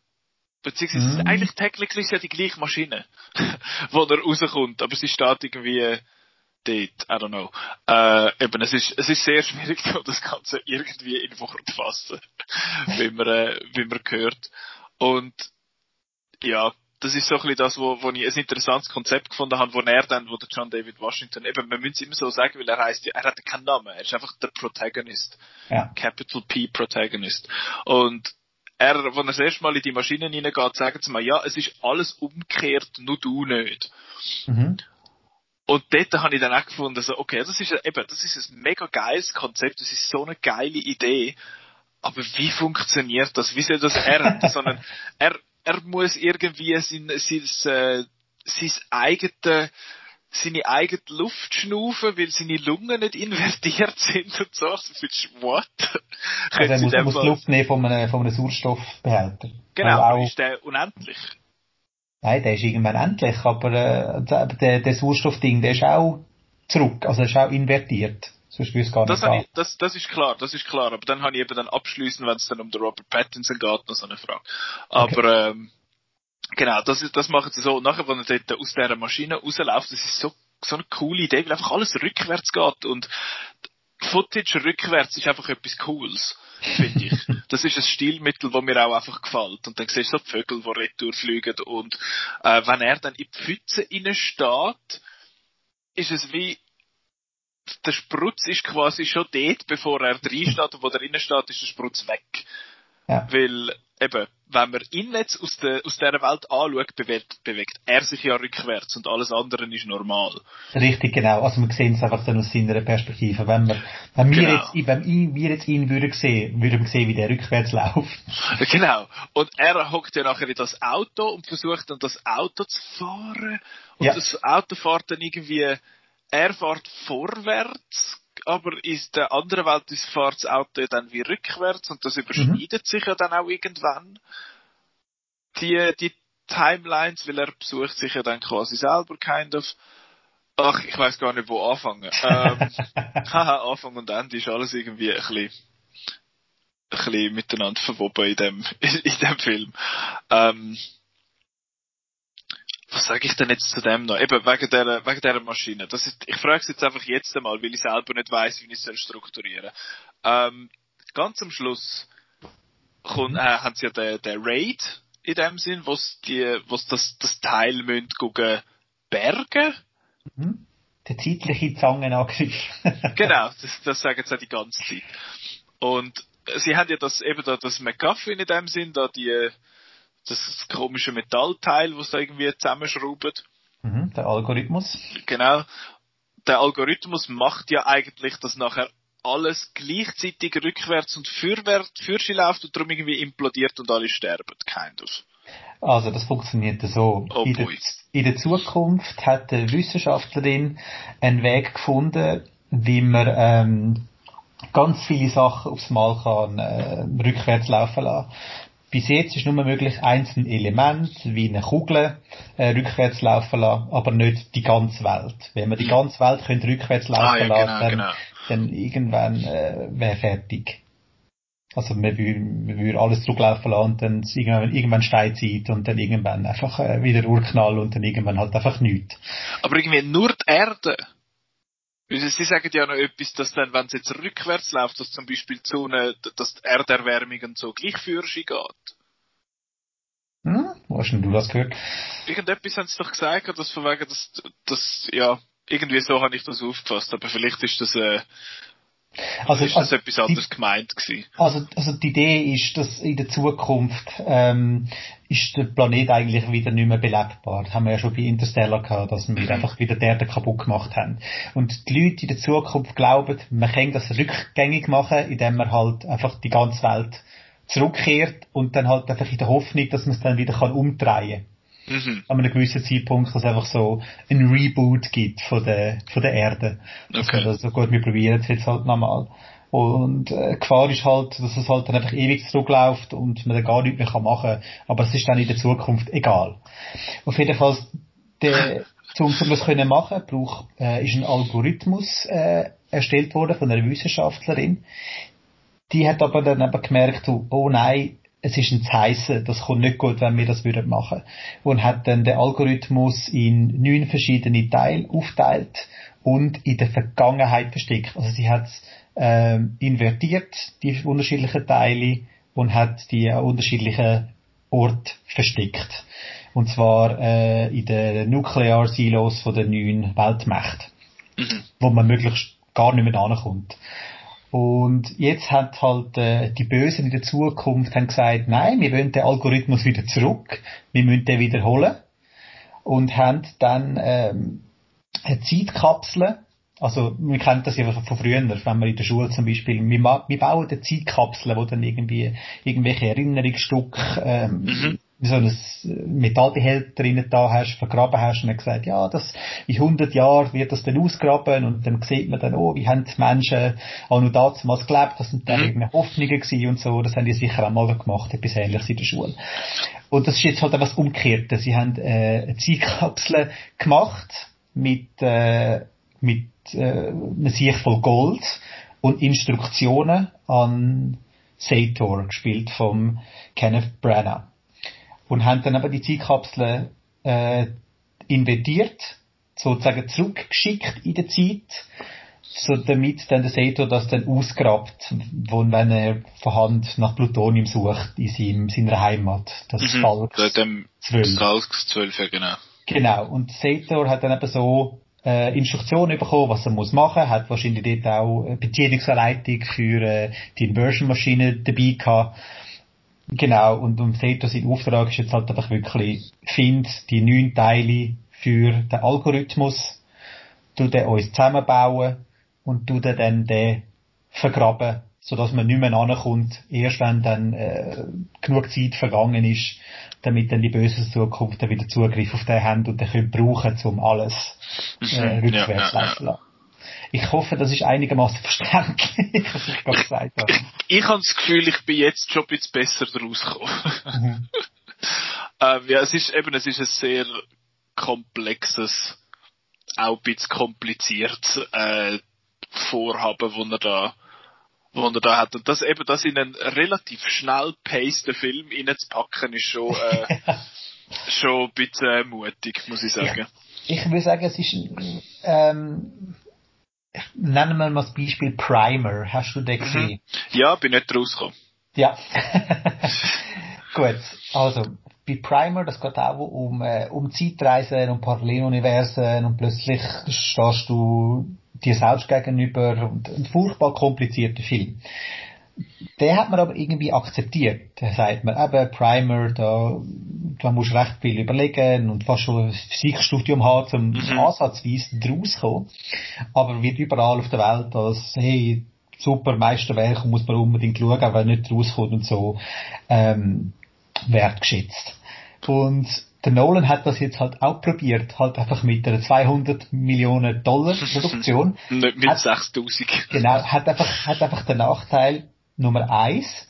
beziehungsweise mhm. eigentlich technically ist ja die gleiche Maschine, wo er rauskommt, aber sie steht irgendwie dort, I don't know. Äh, eben, es ist, es ist sehr schwierig, das Ganze irgendwie in Wort zu fassen, wie man, äh, wie man hört. Und, ja, das ist so ein bisschen das, wo, wo ich ein interessantes Konzept gefunden habe, wo er dann, wo der John David Washington, eben, man müsste es immer so sagen, weil er heißt, er hat keinen Namen, er ist einfach der Protagonist. Ja. Capital P Protagonist. Und er, wenn er das erste Mal in die Maschine reingeht, sagen sie mal, ja, es ist alles umgekehrt, nur du nicht. Mhm. Und dort habe ich dann auch gefunden, so, okay, das ist eben, das ist ein mega geiles Konzept, das ist so eine geile Idee. Aber wie funktioniert das? Wie soll das er? Sondern er, er muss irgendwie sein, sein, äh, sein eigene, seine eigene Luft schnaufen, weil seine Lungen nicht invertiert sind und so. So viel what? Also er muss, muss Luft nehmen von einem, von einem Sauerstoffbehälter. Genau, also auch, ist der unendlich? Nein, der ist irgendwann endlich, aber äh, der, der Sauerstoffding, der ist auch zurück, also er ist auch invertiert. Sonst würde es gar das nicht ich, das, das ist klar, das ist klar. Aber dann habe ich eben dann abschließend, wenn es dann um den Robert Pattinson geht, noch so eine Frage. Aber okay. ähm, genau, das, ist, das machen sie so. Und nachher, wenn er dort aus dieser Maschine rausläuft, das ist so, so eine coole Idee, weil einfach alles rückwärts geht. Und Footage rückwärts ist einfach etwas Cooles, finde ich. das ist ein Stilmittel, das mir auch einfach gefällt. Und dann siehst du so die Vögel, die retour fliegen. Und äh, wenn er dann in die Pfütze steht, ist es wie der Sprutz ist quasi schon dort, bevor er drin steht und wo er drinnen steht, ist der Sprutz weg. Ja. Weil, eben, wenn man ihn jetzt aus, der, aus dieser Welt anschaut, bewegt, bewegt er sich ja rückwärts und alles andere ist normal. Richtig, genau. Also wir sehen es einfach dann aus seiner Perspektive. Wenn wir, wenn wir genau. jetzt, wenn ihn, wir jetzt ihn würden sehen, würden wir sehen, wie der rückwärts läuft. Genau. Und er hockt ja nachher in das Auto und versucht dann das Auto zu fahren. Und ja. das Auto fährt dann irgendwie er fährt vorwärts, aber in der anderen Welt ist fährt das Auto dann wie rückwärts und das überschneidet mhm. sich ja dann auch irgendwann. Die, die Timelines, weil er besucht sich ja dann quasi selber kind of. Ach, ich weiß gar nicht, wo anfangen. ähm, haha, Anfang und Ende ist alles irgendwie ein bisschen, ein bisschen miteinander verwoben in dem, in dem Film. Ähm, was sage ich denn jetzt zu dem noch? Eben wegen der, wegen der Maschine. Das ist, ich frage es jetzt einfach jetzt einmal, weil ich selber nicht weiß, wie ich es strukturieren soll. Ähm, ganz am Schluss kommt, äh, haben sie ja den, den Raid in dem Sinn, wo die, wo's das, das Teil müssen gucken, bergen. Mhm. Der zeitliche Zangenangriff. genau, das, das sagen sie ja die ganze Zeit. Und sie haben ja das, eben da, das McGuffin in dem Sinn, da die, das komische Metallteil, was da irgendwie zusammenschraubt. Mhm, der Algorithmus. Genau. Der Algorithmus macht ja eigentlich, dass nachher alles gleichzeitig rückwärts und fürwärts, fürsi läuft und darum irgendwie implodiert und alle sterben, kind of. Also das funktioniert so. Oh in, der, in, der, Zukunft hat eine Wissenschaftlerin einen Weg gefunden, wie man ähm, ganz viele Sachen aufs Mal kann äh, rückwärts laufen lassen. Bis jetzt ist nur möglich, einzelne Elemente, wie eine Kugel, äh, rückwärts laufen lassen, aber nicht die ganze Welt. Wenn man die ganze Welt könnte rückwärts laufen ah, ja, lassen, genau, dann, genau. dann irgendwann äh, wäre fertig. Also man würde, man würde alles zurücklaufen lassen und dann irgendwann, irgendwann Steinzeit und dann irgendwann einfach äh, wieder Urknall und dann irgendwann halt einfach nichts. Aber irgendwie nur die Erde Sie sagen ja noch etwas, dass dann, wenn es jetzt rückwärts läuft, dass zum Beispiel die Sonne, dass die Erderwärmung und so gleich für geht. Hm? Wo hast denn du das gehört? Irgendetwas haben sie doch gesagt, dass von wegen, dass, dass, ja, irgendwie so habe ich das aufgefasst, aber vielleicht ist das, äh, also, ist das also etwas anderes die, gemeint gewesen? Also, also die Idee ist, dass in der Zukunft ähm, ist der Planet eigentlich wieder nicht mehr belebbar. Das haben wir ja schon bei Interstellar gehabt, dass wir mhm. einfach wieder die Erde kaputt gemacht haben. Und die Leute in der Zukunft glauben, man kann das rückgängig machen, indem man halt einfach die ganze Welt zurückkehrt und dann halt einfach in der Hoffnung, dass man es dann wieder kann umdrehen kann. Mhm. An einem gewissen Zeitpunkt, dass es einfach so ein Reboot gibt von der, von der Erde. Okay. Also, so gut, wir probieren es jetzt halt nochmal. Und äh, Gefahr ist halt, dass es halt dann einfach ewig zurückläuft und man dann gar nichts mehr machen kann. Aber es ist dann in der Zukunft egal. Auf jeden Fall, der, um, um das können machen, braucht, äh, ist ein Algorithmus äh, erstellt worden von einer Wissenschaftlerin. Die hat aber dann eben gemerkt, oh nein, es ist ein Zeichen, das kommt nicht gut, wenn wir das würden machen. Und hat dann den Algorithmus in neun verschiedene Teile aufteilt und in der Vergangenheit versteckt. Also sie hat ähm, invertiert, die unterschiedlichen Teile, und hat die an unterschiedlichen Ort versteckt. Und zwar äh, in den Nuclear Silos von den neuen Weltmächten. Mhm. Wo man möglichst gar nicht mehr ankommt. Und jetzt hat halt äh, die Bösen in der Zukunft haben gesagt, nein, wir wollen den Algorithmus wieder zurück, wir müssen den wiederholen. Und haben dann ähm, eine Zeitkapsel, also wir kennen das ja von früher, wenn wir in der Schule zum Beispiel, wir, wir bauen eine Zeitkapsel, wo dann irgendwie irgendwelche Erinnerungsstücke ähm, mhm so ein Metallbehälter drin da hast, vergraben hast und dann gesagt, ja, das, in 100 Jahren wird das dann ausgraben und dann sieht man dann, oh, wie haben die Menschen auch noch damals gelebt, das sind dann mhm. irgendeine Hoffnungen gewesen und so, das haben die sicher auch mal gemacht, etwas ähnliches in der Schule. Und das ist jetzt halt etwas Umgekehrtes. Sie haben äh, eine Zeitkapsel gemacht mit, äh, mit äh, einem Sieg voll Gold und Instruktionen an Sator, gespielt vom Kenneth Branagh und haben dann aber die Zeitkapsel äh, invertiert, sozusagen zurückgeschickt in der Zeit, so damit dann der Sato das dann ausgrabt, wo, wenn er von Hand nach Plutonium sucht in seinem, seiner Heimat, das mhm, Falks dem 12. Falks 12, ja, genau. Genau, und Sator hat dann eben so äh, Instruktionen bekommen, was er muss machen, hat wahrscheinlich dort auch Bedienungsanleitung für äh, die Inversion-Maschine dabei gehabt Genau, und um Seto sein Auftrag ist jetzt halt einfach wirklich, find die neun Teile für den Algorithmus, du den uns zusammenbauen und du den dann den vergraben, sodass man nicht mehr ankommt, erst wenn dann äh, genug Zeit vergangen ist, damit dann die böse Zukunft dann wieder Zugriff auf den haben und den können brauchen, um alles äh, rückwärts ja, ja, ja. Ich hoffe, das ist einigermaßen verständlich, was ich gerade gesagt habe. Ich, ich habe das Gefühl, ich bin jetzt schon ein bisschen besser daraus gekommen. Mhm. ähm, ja, es ist eben, es ist ein sehr komplexes, auch ein bisschen kompliziertes äh, Vorhaben, wo er da wo er da hat. Und das eben, das in einen relativ schnell paceden Film reinzupacken, ist schon, äh, schon ein bisschen mutig, muss ich sagen. Ich, ich würde sagen, es ist, ähm, nennen wir mal das Beispiel Primer. Hast du den mhm. gesehen? Ja, bin nicht rausgekommen. Ja. Gut, also bei Primer, das geht auch um, äh, um Zeitreisen, um Paralleluniversen und plötzlich stehst du dir selbst gegenüber und ein furchtbar komplizierter Film. Den hat man aber irgendwie akzeptiert. Da sagt man, eben Primer, da, da musst du recht viel überlegen und fast schon ein Physikstudium haben, um mhm. ansatzweise draus kommen. Aber wird überall auf der Welt als, hey, super Meisterwerk muss man unbedingt schauen, wenn nicht rauskommt und so, ähm, wertgeschätzt. Und der Nolan hat das jetzt halt auch probiert, halt einfach mit einer 200 Millionen Dollar Produktion. nicht mit 6000. Genau, hat einfach, hat einfach den Nachteil, Nummer eins,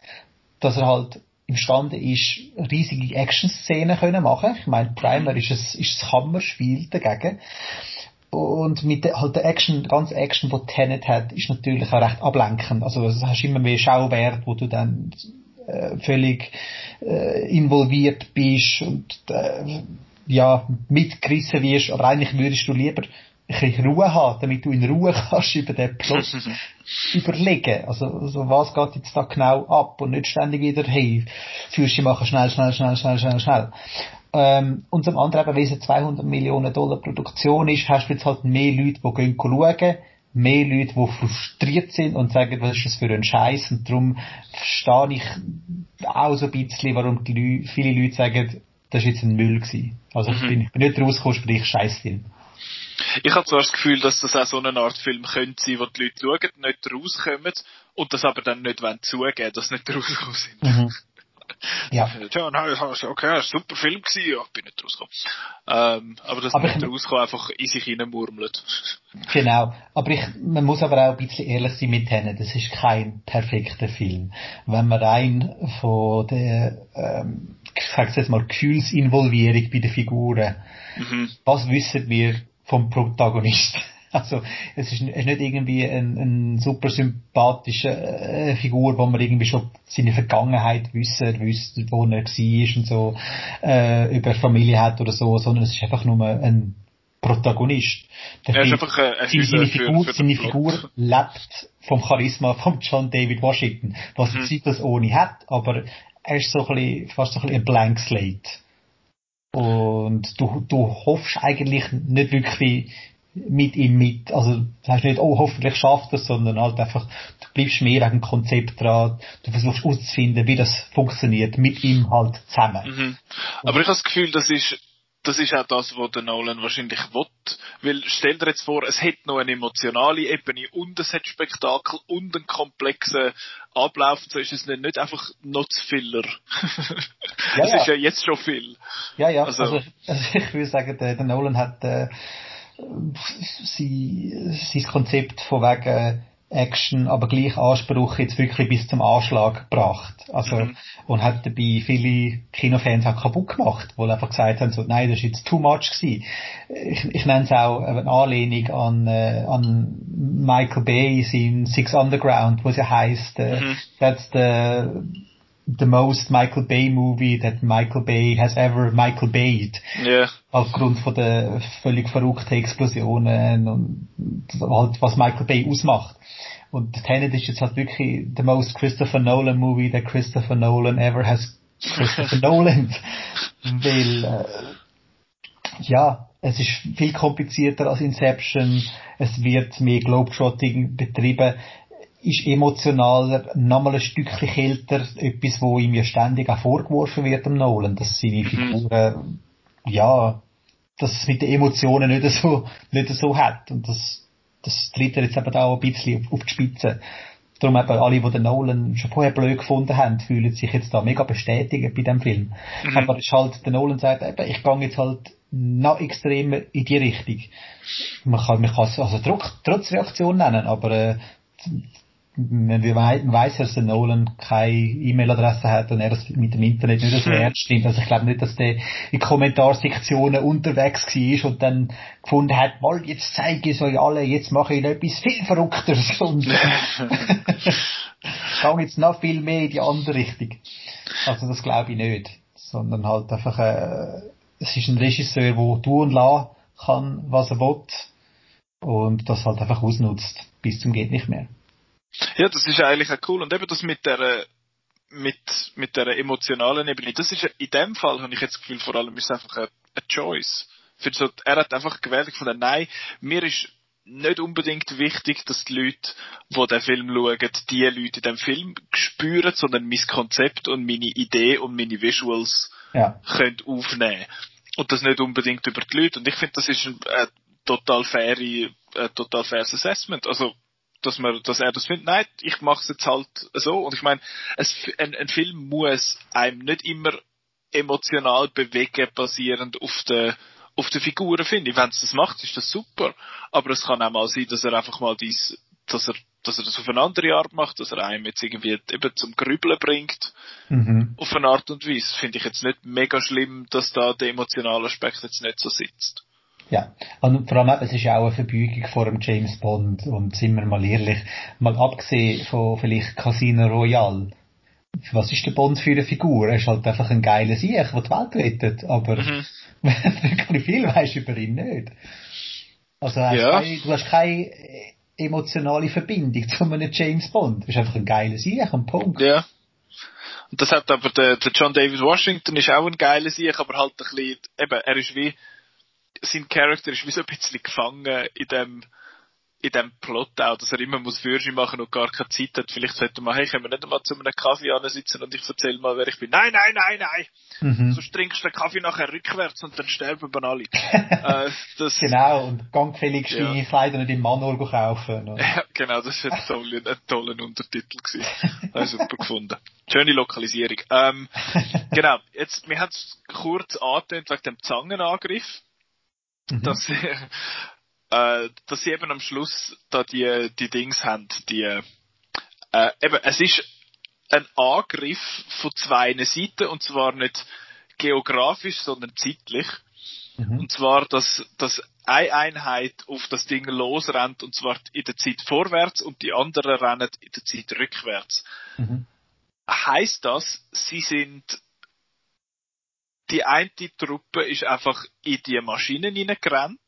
dass er halt imstande ist, riesige Action-Szenen können machen. Ich meine, Primer ist es, ist das Hammerspiel dagegen. Und mit der, halt der Action, der ganze Action, die Tenet hat, ist natürlich auch recht ablenkend. Also, du hast immer mehr Schauwert, wo du dann äh, völlig äh, involviert bist und äh, ja, mitgerissen wirst, aber eigentlich würdest du lieber bisschen Ruhe haben, damit du in Ruhe kannst über den Plot überlegen. Also, also, was geht jetzt da genau ab und nicht ständig wieder, hey, Fürsche machen schnell, schnell, schnell, schnell, schnell, schnell. Ähm, und zum anderen eben, weil es eine 200 Millionen Dollar Produktion ist, hast du jetzt halt mehr Leute, die gehen schauen, mehr Leute, die frustriert sind und sagen, was ist das für ein Scheiß und darum verstehe ich auch so ein bisschen, warum die Leute, viele Leute sagen, das ist jetzt ein Müll gewesen. Also mhm. ich, bin, ich bin nicht rausgekommen, sprich Scheißfilm. Ich habe zwar das Gefühl, dass das auch so eine Art Film könnte sein, wo die Leute schauen, nicht rauskommen und das aber dann nicht zugeben dass sie nicht rausgekommen sind. Mhm. Ja. Ja, nein, okay, ein super Film gewesen, ja, bin nicht rausgekommen. Ähm, aber das aber nicht rauskommen, einfach in sich hineinmurmelt. Genau. Aber ich, man muss aber auch ein bisschen ehrlich sein mit denen, das ist kein perfekter Film. Wenn man rein von der, ähm, ich sag's jetzt mal, Gefühlsinvolvierung bei den Figuren, mhm. was wissen wir vom Protagonist. Also es ist, es ist nicht irgendwie ein, ein super sympathische äh, Figur, wo man irgendwie schon seine Vergangenheit wissen, wüsste, wo er war und so, äh, über Familie hat oder so, sondern es ist einfach nur ein Protagonist. Der er ist einfach ein, ein seine, Figur, für, für seine Figur lebt vom Charisma von John David Washington, was mhm. er das ohne hat, aber er ist so ein bisschen, fast so ein bisschen ein Blank Slate. Und du, du hoffst eigentlich nicht wirklich mit ihm mit, also das heißt nicht, oh, hoffentlich schafft es, sondern halt einfach, du bleibst mehr wegen dem Konzept dran, du versuchst auszufinden, wie das funktioniert, mit ihm halt zusammen. Mhm. Aber ich habe das Gefühl, das ist das ist auch das, was der Nolan wahrscheinlich will. Weil, stell dir jetzt vor, es hätte noch eine emotionale Ebene und es hat Spektakel und einen komplexen Ablauf. So ist es nicht, nicht einfach noch zu Filler. Ja, es ja. ist ja jetzt schon viel. Ja, ja. Also, also, also ich würde sagen, der, der Nolan hat äh, sein, sein Konzept von wegen Action, aber gleich Anspruch jetzt wirklich bis zum Anschlag gebracht. Also, mhm. und hat dabei viele Kinofans auch kaputt gemacht, wo einfach gesagt haben, so, nein, das ist jetzt too much gewesen. Ich, ich nenne es auch eine Anlehnung an, äh, an Michael Bay, sein Six Underground, wo es ja heisst, äh, mhm. that's the, the most Michael Bay movie that Michael Bay has ever Michael Bayed. Yeah. Aufgrund von der völlig verrückten Explosionen und halt, was Michael Bay ausmacht. Und Tenet ist jetzt halt wirklich the most Christopher Nolan movie that Christopher Nolan ever has Christopher Nolan. Weil, äh, ja, es ist viel komplizierter als Inception. Es wird mehr Globetrotting betrieben ist emotionaler, nochmal ein Stückchen älter, etwas, wo ihm ja ständig auch vorgeworfen wird am Nolan, dass seine mhm. Figuren, ja, dass es mit den Emotionen nicht so, nicht so hat. Und das, das tritt er jetzt eben auch ein bisschen auf, auf die Spitze. Darum eben alle, die den Nolan schon vorher blöd gefunden haben, fühlen sich jetzt da mega bestätigt bei dem Film. Mhm. Aber es ist halt, der Nolan sagt eben, ich gehe jetzt halt noch extremer in die Richtung. Man kann, man kann es also trotz Reaktion nennen, aber äh, man weiß, dass der Nolan keine E-Mail-Adresse hat und er das mit dem Internet nicht so hm. ernst nimmt. Also ich glaube nicht, dass der in Kommentarsektionen unterwegs war und dann gefunden hat, mal, jetzt zeige ich es euch alle, jetzt mache ich etwas viel Verrückteres und gehe jetzt noch viel mehr in die andere Richtung. Also das glaube ich nicht. Sondern halt einfach, äh, es ist ein Regisseur, der tun und lassen kann, was er will und das halt einfach ausnutzt, bis zum geht nicht mehr. Ja, das ist eigentlich auch cool. Und eben das mit der, mit, mit der emotionalen Ebene, das ist, in dem Fall habe ich jetzt das Gefühl, vor allem ist es einfach eine, eine Choice. Für so, er hat einfach gewählt von der Nein, mir ist nicht unbedingt wichtig, dass die Leute, die den Film schauen, die Leute in dem Film spüren, sondern mein Konzept und meine Idee und meine Visuals ja. können aufnehmen. Und das nicht unbedingt über die Leute. Und ich finde, das ist ein, ein total faire, ein total faires Assessment. Also, dass man, dass er das findet. Nein, ich mache es jetzt halt so. Und ich meine, ein, ein Film muss einem nicht immer emotional bewegen, basierend auf der auf den Figuren finde ich. Wenn es das macht, ist das super. Aber es kann auch mal sein, dass er einfach mal dies, dass er, dass er das auf eine andere Art macht, dass er einem jetzt irgendwie eben zum Grübeln bringt. Mhm. Auf eine Art und Weise. Finde ich jetzt nicht mega schlimm, dass da der emotionale Aspekt jetzt nicht so sitzt. Ja, und vor allem, es ist ja auch eine Verbeugung vor dem James Bond und sind wir mal ehrlich, mal abgesehen von vielleicht Casino Royale, was ist der Bond für eine Figur? Er ist halt einfach ein geiler Sieg, der die Welt rettet, aber mhm. wirklich viel weisst über ihn nicht. Also hast ja. keine, du hast keine emotionale Verbindung zu einem James Bond. Du bist einfach ein geiler Sieg, ein Punkt. Ja. Und das hat aber der, der John David Washington ist auch ein geiler Sieg, aber halt ein bisschen, eben, er ist wie, sein Charakter ist wie so ein bisschen gefangen in dem, in dem Plot auch, dass er immer muss Führerschein machen und gar keine Zeit hat. Vielleicht sollte man, hey, können wir nicht einmal zu einem Kaffee sitzen und ich erzähle mal, wer ich bin. Nein, nein, nein, nein! Mhm. Sonst trinkst du den Kaffee nachher rückwärts und dann sterben wir alle. äh, das, genau, und gangfällig ja. deine Kleider nicht im Manual kaufen. Oder? Ja, genau, das war ein toller, ein toller Untertitel gewesen. Habe ich super gefunden. Schöne Lokalisierung. Ähm, genau, jetzt, wir haben es kurz angetönt wegen dem Zangenangriff mhm. dass, sie, äh, dass sie eben am Schluss da die, die Dings haben, die, äh, eben, es ist ein Angriff von zwei Seiten und zwar nicht geografisch, sondern zeitlich. Mhm. Und zwar, dass, dass eine Einheit auf das Ding losrennt und zwar in der Zeit vorwärts und die andere rennen in der Zeit rückwärts. Mhm. Heißt das, sie sind die eine Truppe ist einfach in die Maschinen hineingerannt.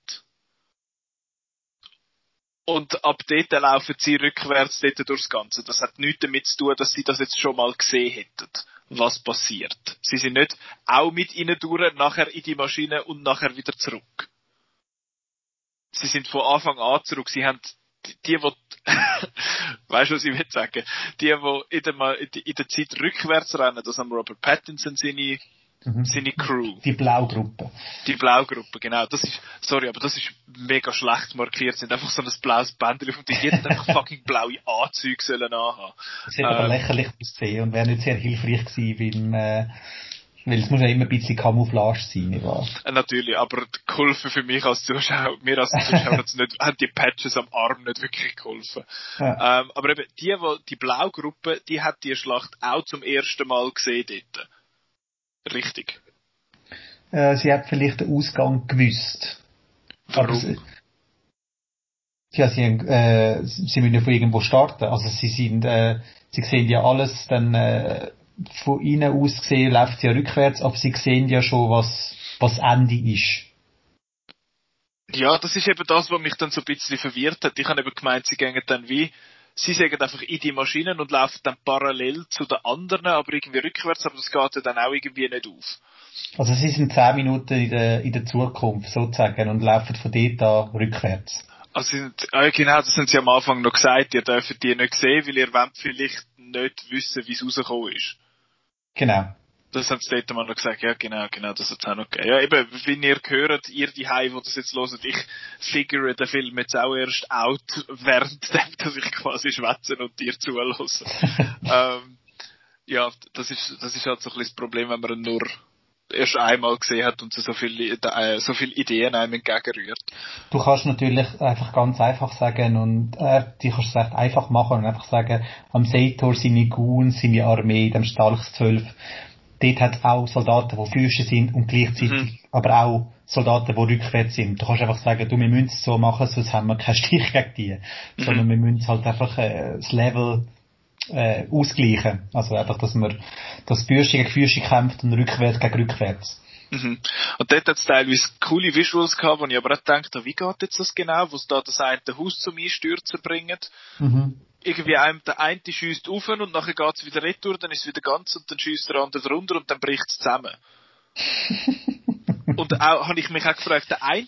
Und ab dort laufen sie rückwärts dort durchs Ganze. Das hat nichts damit zu tun, dass sie das jetzt schon mal gesehen hätten. was passiert. Sie sind nicht auch mit ihnen durch, nachher in die Maschine und nachher wieder zurück. Sie sind von Anfang an zurück. Sie haben die, die, die weißt du, was ich will sagen? Die, die in der, in der Zeit rückwärts rennen, das haben Robert Pattinson seine Mhm. Seine Crew. Die Blaugruppe. Die Blaugruppe, genau. Das ist, sorry, aber das ist mega schlecht markiert. Sie sind einfach so ein blaues Bändchen und die hätten einfach fucking blaue Anzüge sollen anhaben. Das ähm, aber lächerlich ausgesehen und wäre nicht sehr hilfreich gewesen beim, äh, weil es muss ja immer ein bisschen Camouflage sein, nicht wahr? Äh, natürlich, aber geholfen für mich als Zuschauer, mir als Zuschauer hat's nicht, haben die Patches am Arm nicht wirklich geholfen. Ja. Ähm, aber eben, die, die, die Blaugruppe, die hat die Schlacht auch zum ersten Mal gesehen dort. Richtig. Äh, sie hat vielleicht den Ausgang gewusst. Warum? Sie, ja, sie, äh, sie müssen ja von irgendwo starten. Also sie sind, äh, sie sehen ja alles, dann äh, von ihnen aus gesehen läuft sie ja rückwärts, aber sie sehen ja schon, was, was Ende ist. Ja, das ist eben das, was mich dann so ein bisschen verwirrt hat. Ich habe eben gemeint, sie gehen dann wie sie sagen einfach in die Maschinen und laufen dann parallel zu den anderen, aber irgendwie rückwärts, aber das geht ja dann auch irgendwie nicht auf. Also sie sind zehn Minuten in der, in der Zukunft sozusagen und laufen von dort an rückwärts. Also sind, äh, genau, das haben sie am Anfang noch gesagt, ihr dürft die nicht sehen, weil ihr wollt vielleicht nicht wissen, wie es rausgekommen ist. Genau. Das haben sie dort mal noch gesagt, ja genau, genau, das hat es auch noch gegeben. Ja eben, wie ihr gehört, ihr die Hause, die das jetzt hört, ich figure den Film jetzt auch erst out, während dass ich quasi schwätze und dir zulasse. ähm, ja, das ist, das ist halt so ein bisschen das Problem, wenn man ihn nur erst einmal gesehen hat und so viele, äh, so viele Ideen einem entgegenrührt. Du kannst natürlich einfach ganz einfach sagen und äh, die kannst es echt einfach machen und einfach sagen, am Seitor seine Goon, seine Armee, dem Stalks 12, dort hat es auch Soldaten, die Füße sind und gleichzeitig mhm. aber auch Soldaten, die rückwärts sind. Du kannst einfach sagen, du, wir müssen es so machen, sonst haben wir keinen Stich gegen die. Mhm. Sondern wir müssen halt einfach äh, das Level äh, ausgleichen. Also einfach, dass man das Füße gegen Füße kämpft und rückwärts gegen rückwärts. Mhm. Und dort hat es teilweise coole Visuals gehabt, wo ich aber auch gedacht habe, wie geht jetzt das genau, wo es da das eine Haus zum Einstürzen bringt. Mhm irgendwie einem, der eine schießt auf und nachher geht's wieder retour, dann ist es wieder ganz und dann schießt der andere drunter und dann bricht's zusammen. und auch, habe ich mich auch gefragt, der eine,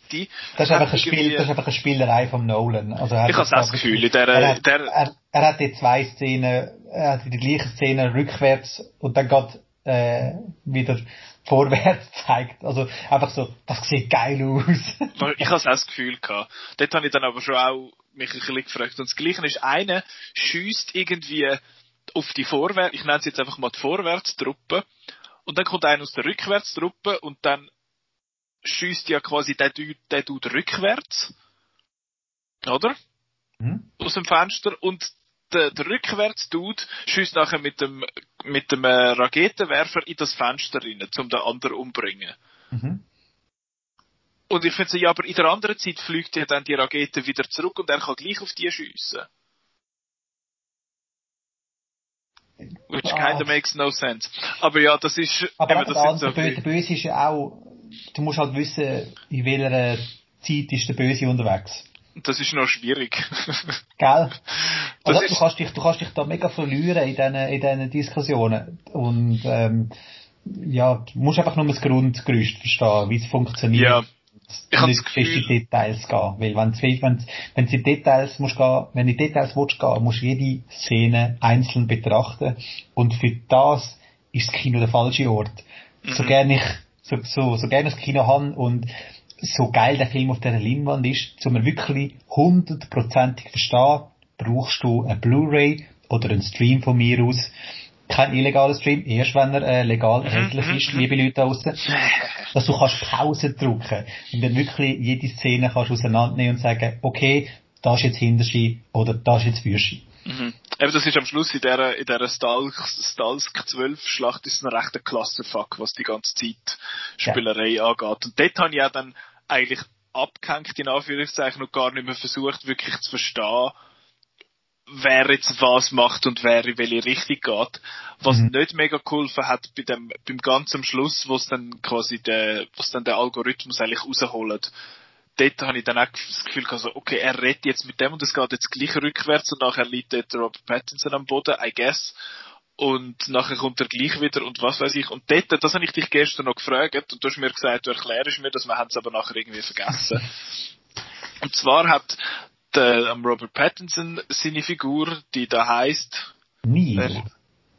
das ist einfach ein Spiel, das ist einfach eine Spielerei vom Nolan. Also ich habe das Gefühl, der, er, hat, der, er, er hat die zwei Szenen, er hat die gleiche Szene rückwärts und dann geht, äh, wieder vorwärts zeigt. Also einfach so, das sieht geil aus. ich habe auch das Gefühl gehabt. Dort habe ich dann aber schon auch mich ein bisschen gefragt. Und das Gleiche ist, einer schießt irgendwie auf die Vorwärts, ich nenne es jetzt einfach mal die Vorwärtstruppe, und dann kommt einer aus der Rückwärtstruppe und dann schießt ja quasi der Dude, der Dude rückwärts, oder? Mhm. Aus dem Fenster und der, der Rückwärts-Dude schießt nachher mit dem, mit dem äh, Raketenwerfer in das Fenster rein, um den anderen umbringen. Mhm. Und ich finde so, ja, aber in der anderen Zeit fliegt ja dann die Rakete wieder zurück und er kann gleich auf die schiessen. Which ah. kinda makes no sense. Aber ja, das ist, aber eben, das der, so der, der Böse ist ja auch, du musst halt wissen, in welcher Zeit ist der Böse unterwegs. Das ist noch schwierig. Gell? Also, du, kannst dich, du kannst dich da mega verlieren in diesen, in diesen Diskussionen. Und, ähm, ja, du musst einfach nur das Grundgerüst verstehen, wie es funktioniert. Ja ich nicht fest in Details gehen. Weil wenn du wenn, wenn in Details musst gehen, wenn in Details willst gehen, musst du jede Szene einzeln betrachten. Und für das ist das Kino der falsche Ort. Mhm. So gerne ich, so, so, so gerne das Kino habe und so geil der Film auf der Leinwand ist, um wirklich hundertprozentig verstehen, brauchst du ein Blu-ray oder einen Stream von mir aus, kein illegaler Stream, erst wenn er äh, legal mhm, erhältlich mhm, ist, mhm. liebe Leute da draussen, dass du kannst Pause drücken und dann wirklich jede Szene kannst auseinandernehmen und sagen, okay, da ist jetzt Hinterschi oder da ist jetzt Fürschi. Mhm. Eben, das ist am Schluss in dieser, in dieser Stalk, Stalsk 12 Schlacht ist ein rechter Clusterfuck, was die ganze Zeit Spielerei ja. angeht. Und dort habe ich ja dann eigentlich abgehängt, in Anführungszeichen, und gar nicht mehr versucht, wirklich zu verstehen, wer jetzt was macht und wer in welche Richtung geht. Was mhm. nicht mega geholfen hat bei dem, beim ganzen Schluss, wo es dann quasi der, was dann der Algorithmus eigentlich rausholt. Dort habe ich dann auch das Gefühl gehabt, so, okay, er redet jetzt mit dem und es geht jetzt gleich rückwärts und nachher liegt dort Robert Pattinson am Boden, I guess. und nachher kommt er gleich wieder und was weiß ich. Und dort, das habe ich dich gestern noch gefragt und du hast mir gesagt, du erklärst mir das, wir haben es aber nachher irgendwie vergessen. und zwar hat der um Robert Pattinson seine Figur, die da heißt Neil. Äh,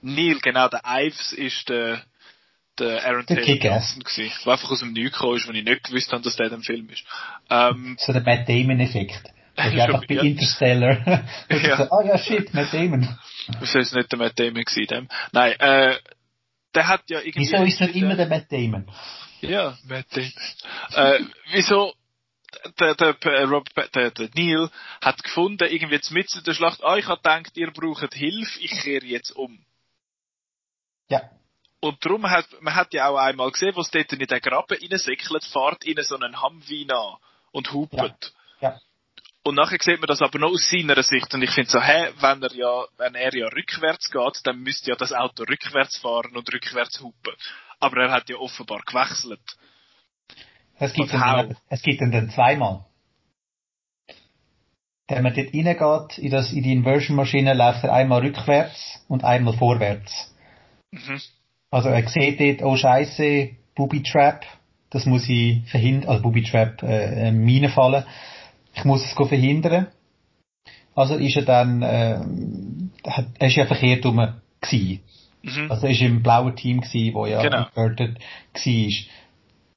Neil, genau, der Ives ist der, der Aaron Der Taylor. Johnson gewesen, der einfach aus dem Nichts gekommen ist, wo ich nicht gewusst habe, dass der dem Film ist. Ähm, So der Matt Damon-Effekt. Schon, einfach bei ja. Interstellar. Ja. so, ah ja, shit, Matt Damon. das ist nicht der Matt Damon gewesen, dem. Nein, äh, der hat ja irgendwie... Wieso ist nicht immer der Matt Damon? Ja, Matt Damon. äh, wieso der, der, der, der, der Neil hat gefunden, irgendwie jetzt mitten in der Schlacht, ah, ich habe gedacht, ihr braucht Hilfe, ich kehre jetzt um. Ja. Und darum hat, man hat ja auch einmal gesehen, wo es dort in den Graben reinsäckelt, fährt ihnen so einen Humvee an und hupet. Ja. Und nachher sieht man das aber noch aus seiner Sicht. Und ich finde so, hä, wenn er ja, wenn er ja rückwärts geht, dann müsste ja das Auto rückwärts fahren und rückwärts hupen. Aber er hat ja offenbar gewechselt. Es gibt, how? es gibt dann, dann zweimal. Wenn man dort reingeht, in, das, in die Inversion-Maschine, läuft er einmal rückwärts und einmal vorwärts. Mhm. Also er sieht dort, oh scheiße, Booby Trap, das muss ich verhindern, also Booby Trap, äh, äh, Mine fallen. Ich muss es verhindern. Also ist er dann, äh, hat, er ist ja verkehrt rum gewesen. Mhm. Also er ist im blauen Team gewesen, wo ja Genau. war.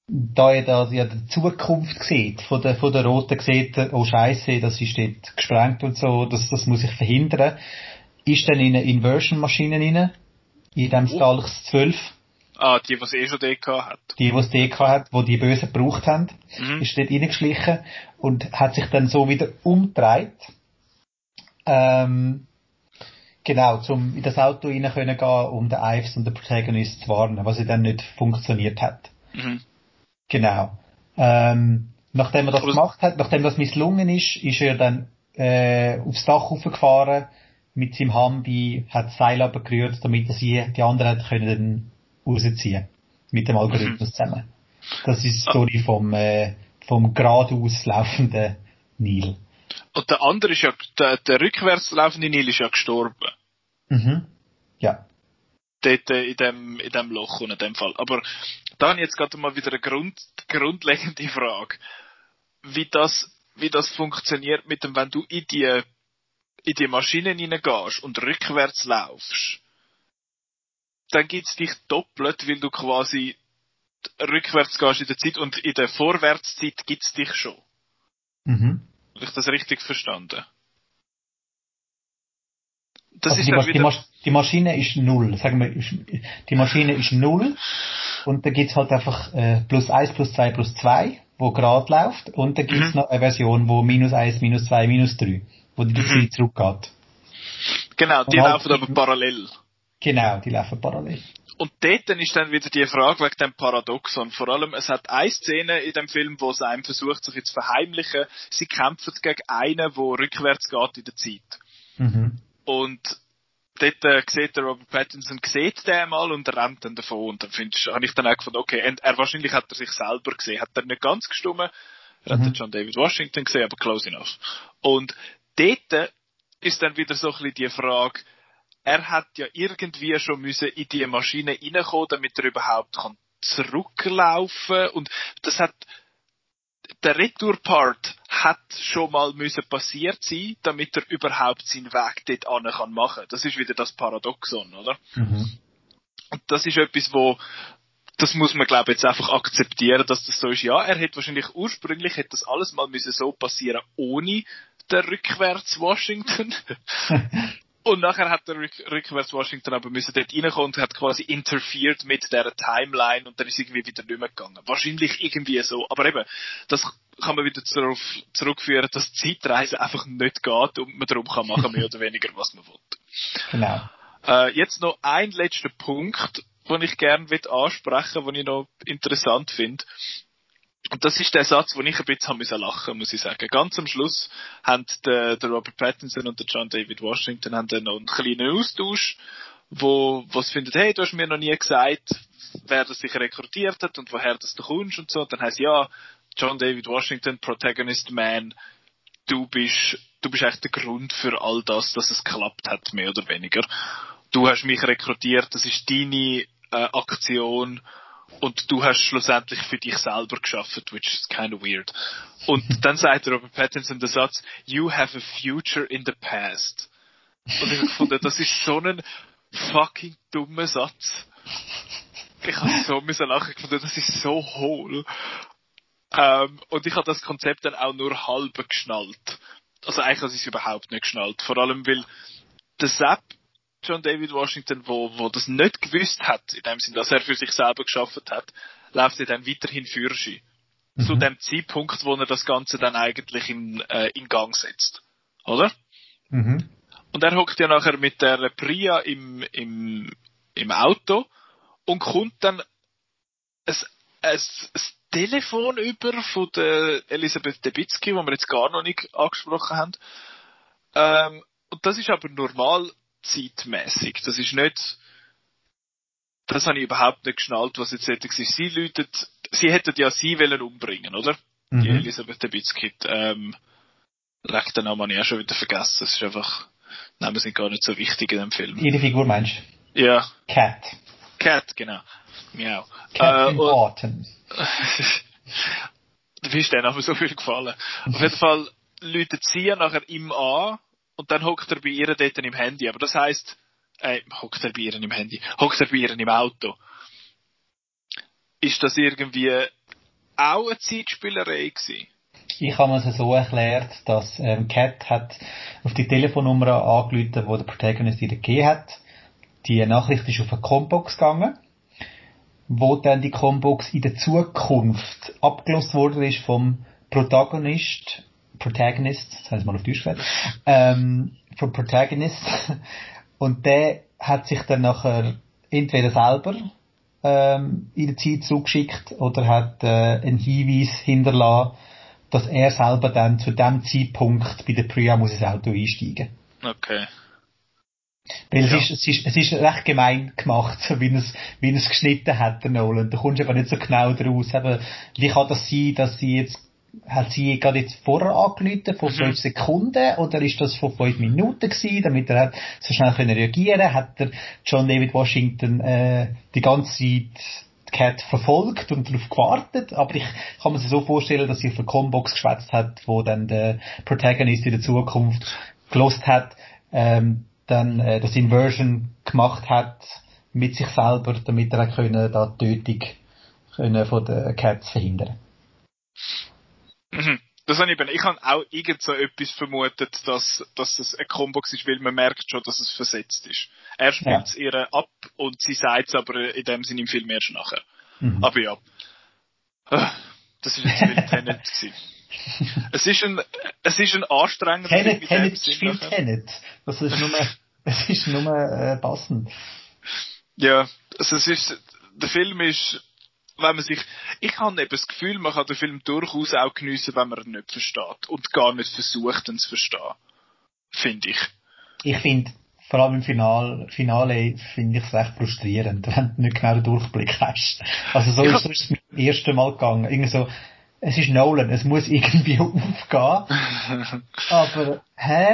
Da er da ja die Zukunft sieht, von der, von der Roten sieht, er, oh Scheiße, das ist dort gesprengt und so, das, das muss ich verhindern, ist dann in eine Inversion-Maschine rein, in dem Oh. Stalks 12, Ah, die, was eh schon DK hat. die, die es DK hat, wo die Bösen gebraucht haben, Mhm. ist dort reingeschlichen und hat sich dann so wieder umgedreht. Ähm, genau, zum in das Auto rein können gehen, um den Ives und den Protagonist zu warnen, was ja dann nicht funktioniert hat. Mhm. Genau. Ähm, nachdem er das gemacht hat, nachdem das misslungen ist, ist er dann äh, aufs Dach hochgefahren mit seinem Humvee, hat das Seil abgerührt, damit er sie, die anderen hat können dann rausziehen. Mit dem Algorithmus zusammen. Das ist die Story vom, äh, vom geradeaus laufenden Neil. Und der andere ist ja, der, der rückwärts laufende Nil ist ja gestorben. Mhm. Dort äh, in dem, in dem Loch und in dem Fall. Aber da habe ich jetzt gerade mal wieder eine Grund, grundlegende Frage. Wie das, wie das funktioniert mit dem, wenn du in die, in die Maschinen hineingehst und rückwärts laufst, dann gibt's dich doppelt, weil du quasi rückwärts gehst in der Zeit und in der Vorwärtszeit gibt's dich schon. Mhm. Habe ich das richtig verstanden? Das Also ist die, Mas die, wieder, Mas die Maschine ist null, sagen wir, ist, die Maschine ist null und dann gibt's halt einfach äh, plus eins plus zwei plus zwei, wo gerade läuft und dann gibt's Mhm. noch eine Version, wo minus eins minus zwei minus drei, wo die Mhm. Zeit zurückgeht. genau, die halt- laufen aber parallel. Genau, die laufen parallel. Und dort dann ist dann wieder die Frage wegen dem Paradoxon. Vor allem, es hat eine Szene in dem Film, wo es einem versucht, sich jetzt zu verheimlichen. Sie kämpfen gegen einen, der rückwärts geht in der Zeit. Mhm. Und dort äh, sieht der Robert Pattinson, sieht den mal und rennt dann davon. Und dann findest, habe ich dann auch gefunden, okay, und er wahrscheinlich hat er sich selber gesehen. Hat er nicht ganz gestummen. Er hat Mhm. den John David Washington gesehen, aber close enough. Und dort ist dann wieder so ein bisschen die Frage, er hat ja irgendwie schon müssen in die Maschine reinkommen, damit er überhaupt kann zurücklaufen und das hat der Retour-Part hat schon mal müssen passiert sein, damit er überhaupt seinen Weg dort an kann machen. Das ist wieder das Paradoxon, oder? Mhm. Und das ist etwas, wo das muss man glaube ich jetzt einfach akzeptieren, dass das so ist. Ja, er hätte wahrscheinlich ursprünglich hätte das alles mal müssen so passieren ohne der rückwärts Washington. Und nachher hat der Rück rückwärts Washington aber müssen dort reinkommen und hat quasi interferiert mit der Timeline und dann ist irgendwie wieder nicht mehr gegangen. Wahrscheinlich irgendwie so. Aber eben, das kann man wieder darauf zurückführen, dass Zeitreise einfach nicht geht und man darum kann machen, mehr oder weniger, was man will. Genau. Äh, jetzt noch ein letzter Punkt, den ich gerne ansprechen den ich noch interessant finde. Und das ist der Satz, wo ich ein bisschen müssen lachen, muss ich sagen. Ganz am Schluss haben der, der Robert Pattinson und der John David Washington haben dann noch einen kleinen Austausch, wo, wo sie finden, hey, du hast mir noch nie gesagt, wer das sich rekrutiert hat und woher das du kommst und so. Und dann heißt ja, John David Washington, Protagonist Man, du bist, du bist echt der Grund für all das, dass es geklappt hat, mehr oder weniger. du hast mich rekrutiert, das ist deine äh, Aktion und du hast schlussendlich für dich selber geschafft, which is kind of weird. Und dann sagt Robert Pattinson den Satz, you have a future in the past. Und ich habe gefunden, das ist so ein fucking dummer Satz. Ich habe so müssen lachen gefunden, das ist so hohl. Ähm, und ich habe das Konzept dann auch nur halb geschnallt. Also eigentlich habe ich es überhaupt nicht geschnallt. Vor allem, weil der Sepp John David Washington, wo, wo das nicht gewusst hat, in dem Sinn, dass er für sich selber geschafft hat, läuft er dann weiterhin Führerschein. Mhm. Zu dem Zeitpunkt, wo er das Ganze dann eigentlich in, äh, in Gang setzt. Oder? Mhm. Und er hockt ja nachher mit der Priya im, im, im Auto und kommt dann ein, ein, ein Telefon über von der Elisabeth Debicki, wo wir jetzt gar noch nicht angesprochen haben. Ähm, und das ist aber normal zeitmäßig. Das ist nicht, das habe ich überhaupt nicht geschnallt, was jetzt hätte gesagt. Sie läutet, sie hätten ja sie wollen umbringen, oder? Mhm. Die Elisabeth Debicki, ähm, Leck den Namen habe ich auch schon wieder vergessen. Es ist einfach, Namen sind gar nicht so wichtig in dem Film. Jede Figur meinst du? Ja. Cat. Cat, genau. Miau. Cat äh, Barton. du bist denen aber so viel gefallen. Auf jeden Fall läutet sie ja nachher ihm an und dann hockt er bei ihr dort im Handy. Aber das heisst, äh, hockt er bei ihr im Handy, hockt er bei ihr im Auto. Ist das irgendwie auch eine Zeitspielerei gewesen? Ich habe es so erklärt, dass ähm, Cat hat auf die Telefonnummer angerufen, die der Protagonist ihr gegeben hat. Die Nachricht ist auf eine Combox gegangen, wo dann die Combox in der Zukunft abgelost worden ist vom Protagonist Protagonist, das heißt mal auf Deutsch gesagt, ähm, vom Protagonist. Und der hat sich dann nachher entweder selber ähm, in der Zeit zugeschickt oder hat äh, einen Hinweis hinterlassen, dass er selber dann zu dem Zeitpunkt bei der Priya muss ins Auto einsteigen. Okay. Weil ja. es, ist, es, ist, es ist recht gemein gemacht, so wie es, wie es geschnitten hat, der Nolan. Da kommst du aber nicht so genau draus. Wie kann das sein, dass sie jetzt hat sie gerade jetzt vorher angerufen, von mhm. fünf Sekunden, oder ist das von fünf Minuten gewesen, damit er hat so schnell können reagieren Hat der John David Washington äh, die ganze Zeit die Cat verfolgt und darauf gewartet, aber ich kann mir so vorstellen, dass sie auf eine Combox geschwätzt hat, wo dann der Protagonist in der Zukunft gelost hat, ähm, dann äh, das Inversion gemacht hat mit sich selber, damit er auch können, da die Tötung können von der Cats verhindern Mhm. Das habe ich, eben, ich habe auch irgend so etwas vermutet, dass, dass es eine Combox ist, weil man merkt schon, dass es versetzt ist. Er spielt es ja. ihr ab und sie sagt es aber in dem Sinne im Film erst nachher. Mhm. Aber ja. Ah, das ist jetzt wieder Tenet gewesen. Es ist ein, es ist ein anstrengender Tenet, Film. Tenet spielt Tenet. Das ist nur, es ist nur, äh, passend. Ja, also es ist, der Film ist, wenn man sich, ich habe eben das Gefühl, man kann den Film durchaus auch geniessen, wenn man ihn nicht versteht und gar nicht versucht, ihn zu verstehen. Finde ich. Ich finde, vor allem im Finale, Finale finde ich es recht frustrierend, wenn du nicht genau den Durchblick hast. Also so, ja. ist es mir das erste Mal gegangen. Irgendwie so, es ist Nolan, es muss irgendwie aufgehen. aber, hä?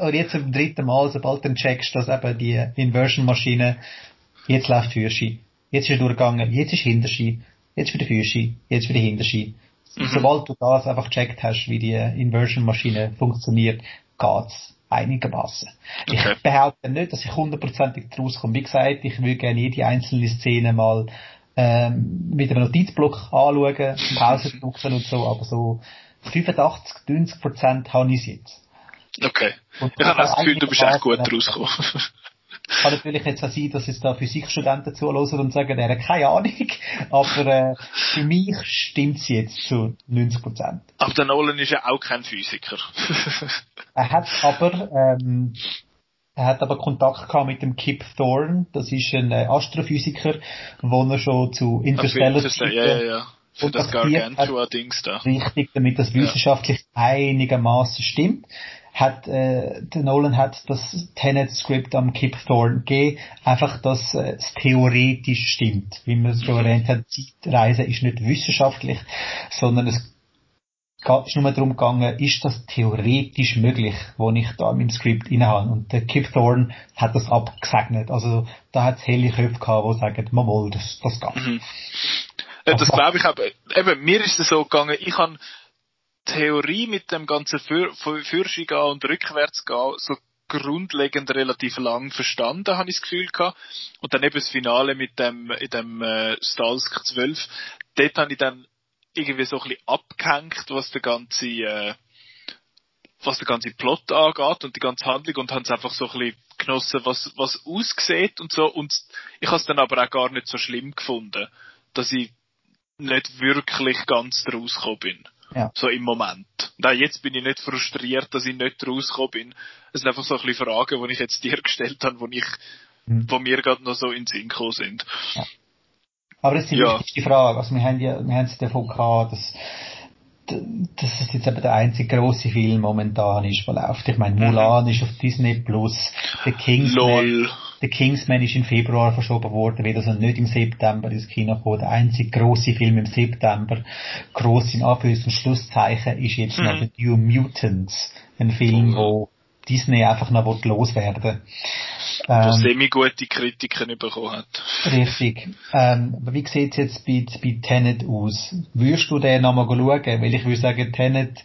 Und jetzt zum dritten Mal, sobald du checkst, dass eben die Inversion-Maschine jetzt läuft Führerschein jetzt ist er durchgegangen, jetzt ist Hinterski, jetzt für die Füße, jetzt für die Hinterski. Mhm. Sobald du das einfach gecheckt hast, wie die Inversion-Maschine funktioniert, geht's einigermaßen. Okay. Ich behaupte nicht, dass ich hundertprozentig daraus komme. Wie gesagt, ich will gerne jede einzelne Szene mal ähm, mit einem Notizblock anschauen, Pause drücken und so, aber so 85, 90 Prozent habe ich jetzt. Okay. Und ich habe das Gefühl, du bist echt gut rausgekommen. Kann natürlich jetzt auch sein, dass jetzt da Physikstudenten zuhören und sagen, er hat keine Ahnung. Aber äh, für mich stimmt es jetzt zu 90 Prozent. Aber der Nolan ist ja auch kein Physiker. er hat aber ähm, er hat aber Kontakt gehabt mit dem Kip Thorne. Das ist ein äh, Astrophysiker, wo er schon zu Interstellar ja, ja, ja. Für das Gargantua-Dings da. Richtig, damit das wissenschaftlich ja. einigermaßen stimmt hat äh, der Nolan hat das Tenet-Script am Kip Thorne gegeben, einfach, dass äh, es theoretisch stimmt. Wie man es schon mhm. erwähnt hat, Zeitreise ist nicht wissenschaftlich, sondern es ist nur darum gegangen, ist das theoretisch möglich, wo ich da in meinem Skript habe. Und der Kip Thorne hat das abgesegnet. Also da hat es helle Köpfe gehabt, die sagen, mal, das, das geht. Mhm. Äh, das glaube ich aber, eben, mir ist es so gegangen, ich habe Theorie mit dem ganzen Für, Fürschi und rückwärts gehen, so grundlegend relativ lang verstanden, habe ich das Gefühl gehabt. Und dann eben das Finale mit dem, in dem äh, Stalsk 12, dort habe ich dann irgendwie so ein bisschen abgehängt, was der ganze, äh, was der ganze Plot angeht und die ganze Handlung und haben es einfach so ein bisschen genossen, was, was aussieht und so. Und ich habe es dann aber auch gar nicht so schlimm gefunden, dass ich nicht wirklich ganz rausgekommen bin. Ja. So im Moment. Nein, jetzt bin ich nicht frustriert, dass ich nicht rausgekommen bin. Es sind einfach so ein bisschen Fragen, die ich jetzt dir gestellt habe, die ich, mhm. wo mir gerade noch so in den Sinn gekommen sind. Ja. Aber das ist die ja. wichtigste Frage. Also wir haben ja, wir haben es davon gehabt, dass, dass es jetzt eben der einzige große Film momentan ist, der läuft. Ich meine, Mulan mhm. ist auf Disney Plus, The Kingsman, The Kingsman ist im Februar verschoben worden, wird also nicht im September ins Kino kommen. Der einzige große Film im September, groß in Anführungs- und Schlusszeichen, ist jetzt mhm. noch The New Mutants, ein Film, mhm. wo Disney einfach noch loswerden ähm, semi-gute Kritiken bekommen hat. Richtig. Ähm, wie sieht es jetzt bei, bei Tenet aus? Würdest du den nochmal schauen? Weil ich würde sagen, Tenet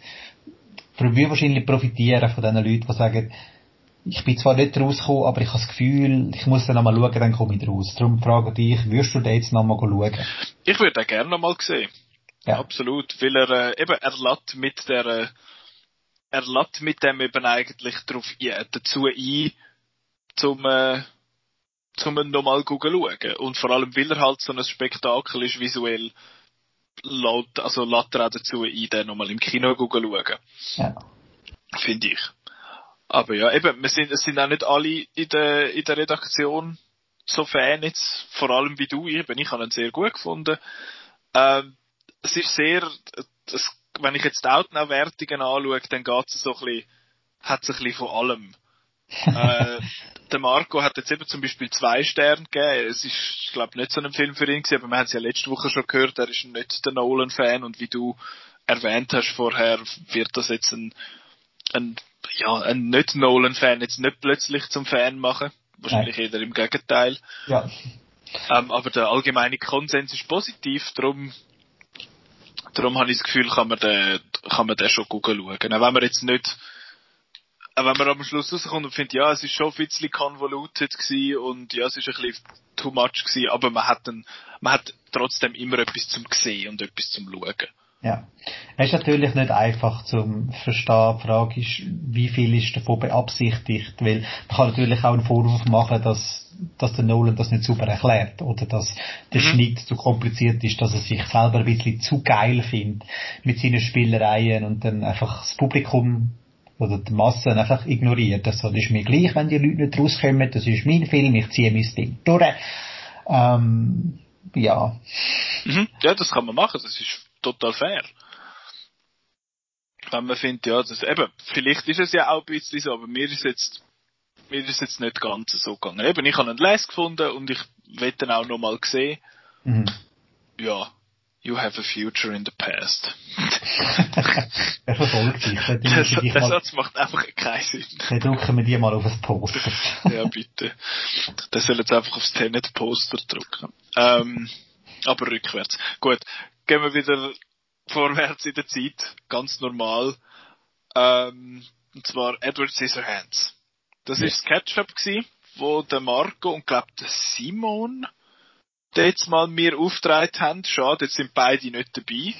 würde wahrscheinlich profitieren von den Leuten, die sagen, ich bin zwar nicht rausgekommen, aber ich habe das Gefühl, ich muss dann nochmal schauen, dann komme ich raus. Darum frage ich dich, würdest du den jetzt nochmal schauen? Ich würde den gerne nochmal sehen. Ja. Absolut. Weil er, äh, eben, er lädt mit der, äh, er lädt mit dem eben eigentlich drauf, ja, dazu ein, zum, äh, zum nochmal schauen. Und vor allem, weil er halt so ein Spektakel ist, visuell, laut, also lädt er auch dazu ein, den nochmal im Kino schauen. Ja. Finde ich. Aber ja, eben, wir sind, es sind auch nicht alle in der, in der Redaktion so Fan jetzt, vor allem wie du, eben, ich habe ihn sehr gut gefunden. Ähm, es ist sehr, das, wenn ich jetzt die Outnow-Wertungen anschaue, dann geht es so ein bisschen, hat es ein bisschen von allem. äh, der Marco hat jetzt eben zum Beispiel zwei Sterne gegeben. Es ist, ich glaube, nicht so ein Film für ihn gewesen, aber wir haben es ja letzte Woche schon gehört, er ist nicht der Nolan-Fan und wie du erwähnt hast vorher, wird das jetzt ein, ein ja, ein Nicht-Nolan-Fan jetzt nicht plötzlich zum Fan machen. Wahrscheinlich Nein. eher im Gegenteil. Ja. Ähm, aber der allgemeine Konsens ist positiv, darum, darum habe ich das Gefühl, kann man den, kann man den schon gut schauen. Auch wenn man jetzt nicht, auch wenn man am Schluss rauskommt und findet, ja, es ist schon ein bisschen convoluted gewesen und ja, es ist ein bisschen too much gewesen, aber man hat dann, man hat trotzdem immer etwas zum sehen und etwas zum schauen. Ja. Es ist natürlich nicht einfach zum Verstehen. Die Frage ist, wie viel ist davon beabsichtigt? Weil man kann natürlich auch einen Vorwurf machen, dass, dass der Nolan das nicht super erklärt oder dass der mhm. Schnitt zu kompliziert ist, dass er sich selber ein bisschen zu geil findet mit seinen Spielereien und dann einfach das Publikum oder die Massen einfach ignoriert. Das ist mir gleich, wenn die Leute nicht rauskommen. Das ist mein Film, ich ziehe mein Ding durch. Ähm, ja. Mhm. Ja, das kann man machen. Das ist total fair. Wenn man findet, ja, das, eben, vielleicht ist es ja auch ein bisschen so, aber mir ist jetzt, mir ist jetzt nicht ganz so gegangen. Eben, ich habe einen Les gefunden und ich will ihn auch nochmal sehen. Mhm. Ja, you have a future in the past. er verfolgt dich. Der, der Satz macht einfach keinen Sinn. Dann drucken wir die mal auf ein Poster. ja, bitte. Der soll jetzt einfach aufs Tenet-Poster drucken. Ähm, aber rückwärts. Gut, gehen wir wieder vorwärts in der Zeit, ganz normal. Ähm, und zwar Edward Scissorhands. Das ja. ist das Ketchup gsi, wo der Marco und glaub der Simon jetzt mal mir aufgetragen haben. Schade, jetzt sind beide nicht dabei.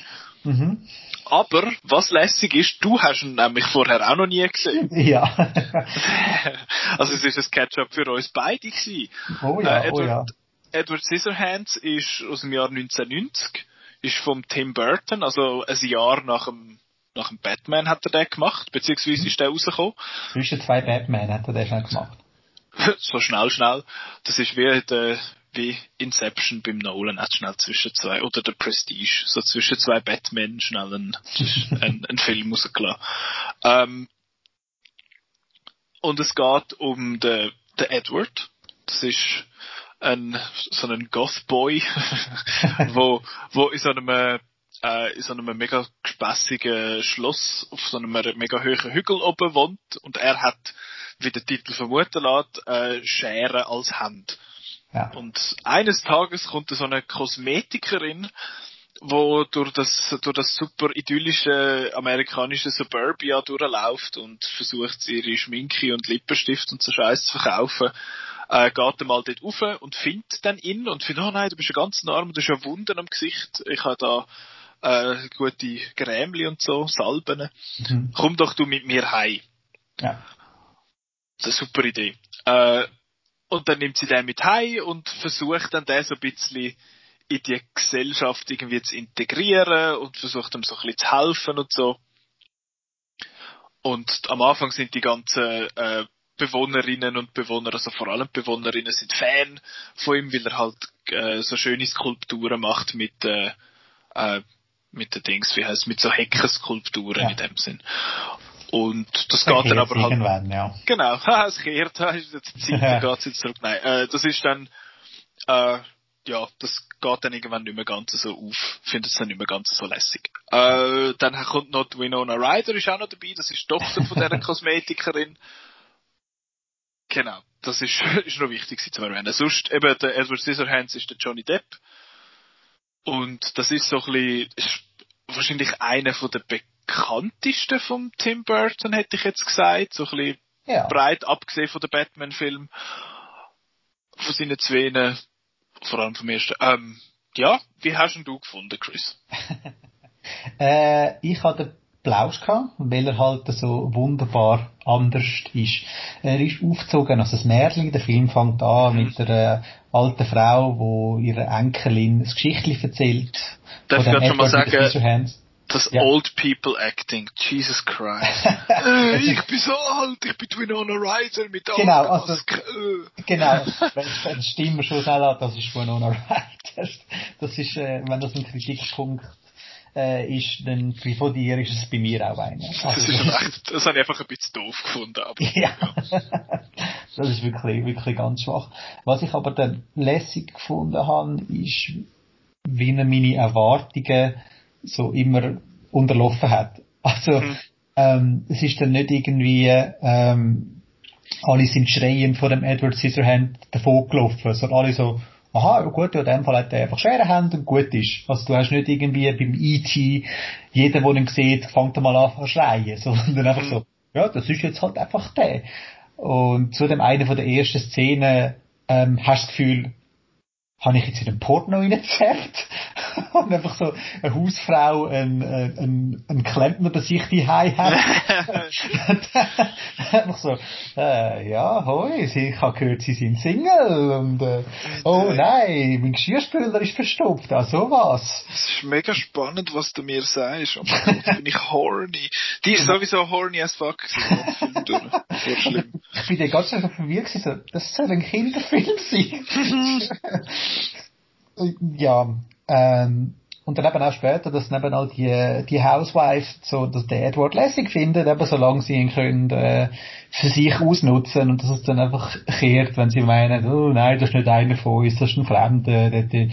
Mhm. Aber, was lässig ist, du hast ihn nämlich vorher auch noch nie gesehen. Ja. also es ist ein Ketchup für uns beide gewesen. Oh ja, äh, Edward, oh ja. Edward Scissorhands ist aus dem Jahr 1990 ist vom Tim Burton, also ein Jahr nach dem, nach dem Batman hat er den gemacht, beziehungsweise ist der rausgekommen. Zwischen zwei Batman hat er den schon gemacht. so schnell, schnell. Das ist wie, der, wie Inception beim Nolan, hat schnell zwischen zwei, oder der Prestige, so zwischen zwei Batman schnell einen, einen, einen Film rausgelassen. Ähm, und es geht um den, den Edward. Das ist ein, so einen Goth-Boy, wo, wo in so einem, äh, in so einem mega gespässigen Schloss auf so einem mega hohen Hügel oben wohnt und er hat, wie der Titel vermuten lässt, äh, Schere als Hand. Ja. Und eines Tages kommt so eine Kosmetikerin, wo durch das, durch das super idyllische amerikanische Suburbia durchläuft und versucht, ihre Schminke und Lippenstift und so Scheiß zu verkaufen, äh, geht er mal dort rauf und findet dann ihn und findet, oh nein, du bist ja ganz arm, du hast ja Wunden am Gesicht, ich habe da äh, gute Grämli und so, Salben. Mhm. Komm doch du mit mir heim. Ja. Das ist eine super Idee. Äh, und dann nimmt sie den mit heim und versucht dann den so ein bisschen in die Gesellschaft irgendwie zu integrieren und versucht ihm so ein bisschen zu helfen und so. Und am Anfang sind die ganzen äh, Bewohnerinnen und Bewohner, also vor allem Bewohnerinnen, sind Fan von ihm, weil er halt äh, so schöne Skulpturen macht mit äh, äh, mit den Dings, wie heißt mit so Heckenskulpturen ja. in dem Sinn. Und das, das geht dann aber halt. Ja. Genau, es kehrt, jetzt Zeit, da geht's jetzt zurück. Nein, äh, das ist dann, äh, ja, das geht dann irgendwann nicht mehr ganz so auf. Findet es dann nicht mehr ganz so lässig. Äh, dann kommt noch Winona Ryder, ist auch noch dabei, das ist die Tochter von dieser Kosmetikerin. Genau, das ist, ist noch wichtig zu erwähnen. Sonst eben der Edward Scissorhands ist der Johnny Depp. Und das ist so ein bisschen, ist wahrscheinlich einer von der bekanntesten vom Tim Burton, hätte ich jetzt gesagt. So ein bisschen ja. breit abgesehen von den Batman-Filmen. Von seinen zwei, vor allem vom ersten. Ähm, ja, wie hast du gefunden, Chris? äh, ich hatte Plausch gehabt, weil er halt so wunderbar anders ist. Er ist aufgezogen als ein Märchen. Der Film fängt an mhm. mit einer alten Frau, wo ihre Enkelin ein Geschichtchen erzählt. Darf ich gerade schon mal sagen, das ja. Old People Acting, Jesus Christ. äh, ich bin so alt, ich bin Winona Ryder mit Genau, also, genau, wenn die Stimme schon sagt, das ist Winona Ryder. Das ist, äh, wenn das ein Kritikpunkt äh, ist, dann von dir ist es bei mir auch einer. Also, das ist recht, das habe ich einfach ein bisschen doof gefunden. Aber, ja. das ist wirklich, wirklich ganz schwach. Was ich aber dann lässig gefunden habe, ist, wie er meine Erwartungen so immer unterlaufen hat. Also, mhm. ähm, es ist dann nicht irgendwie, ähm, alle sind schreiend vor dem Edward Scissorhand davon gelaufen, sondern alle so, aha, gut, in dem Fall hat er einfach schwere Hände und gut ist. Also du hast nicht irgendwie beim E.T., jeder, der ihn sieht, fängt mal an zu schreien, sondern einfach so, ja, das ist jetzt halt einfach der. Und zu dem einen von der ersten Szenen ähm, hast du das Gefühl, habe ich jetzt in den Porno reingezerrt und einfach so eine Hausfrau, ein, ein, ein Klempner bei sich die hat. einfach so, äh, ja, hoi, ich habe gehört, sie sind Single und äh, oh nein, mein Geschirrspüler ist verstopft, ah sowas. Es ist mega spannend, was du mir sagst. Oh mein Gott, bin ich horny. Die ist sowieso horny as fuck Voll schlimm. Ich bin ja ganz so verwirrt gewesen, so, das soll ein Kinderfilm sein. ja, ähm, und dann eben auch später, dass eben auch die, die Housewife so, dass der Edward lässig findet, eben solange sie ihn können, äh, für sich ausnutzen und dass es dann einfach kehrt, wenn sie meinen, oh nein, das ist nicht einer von uns, das ist ein Fremder, der, der,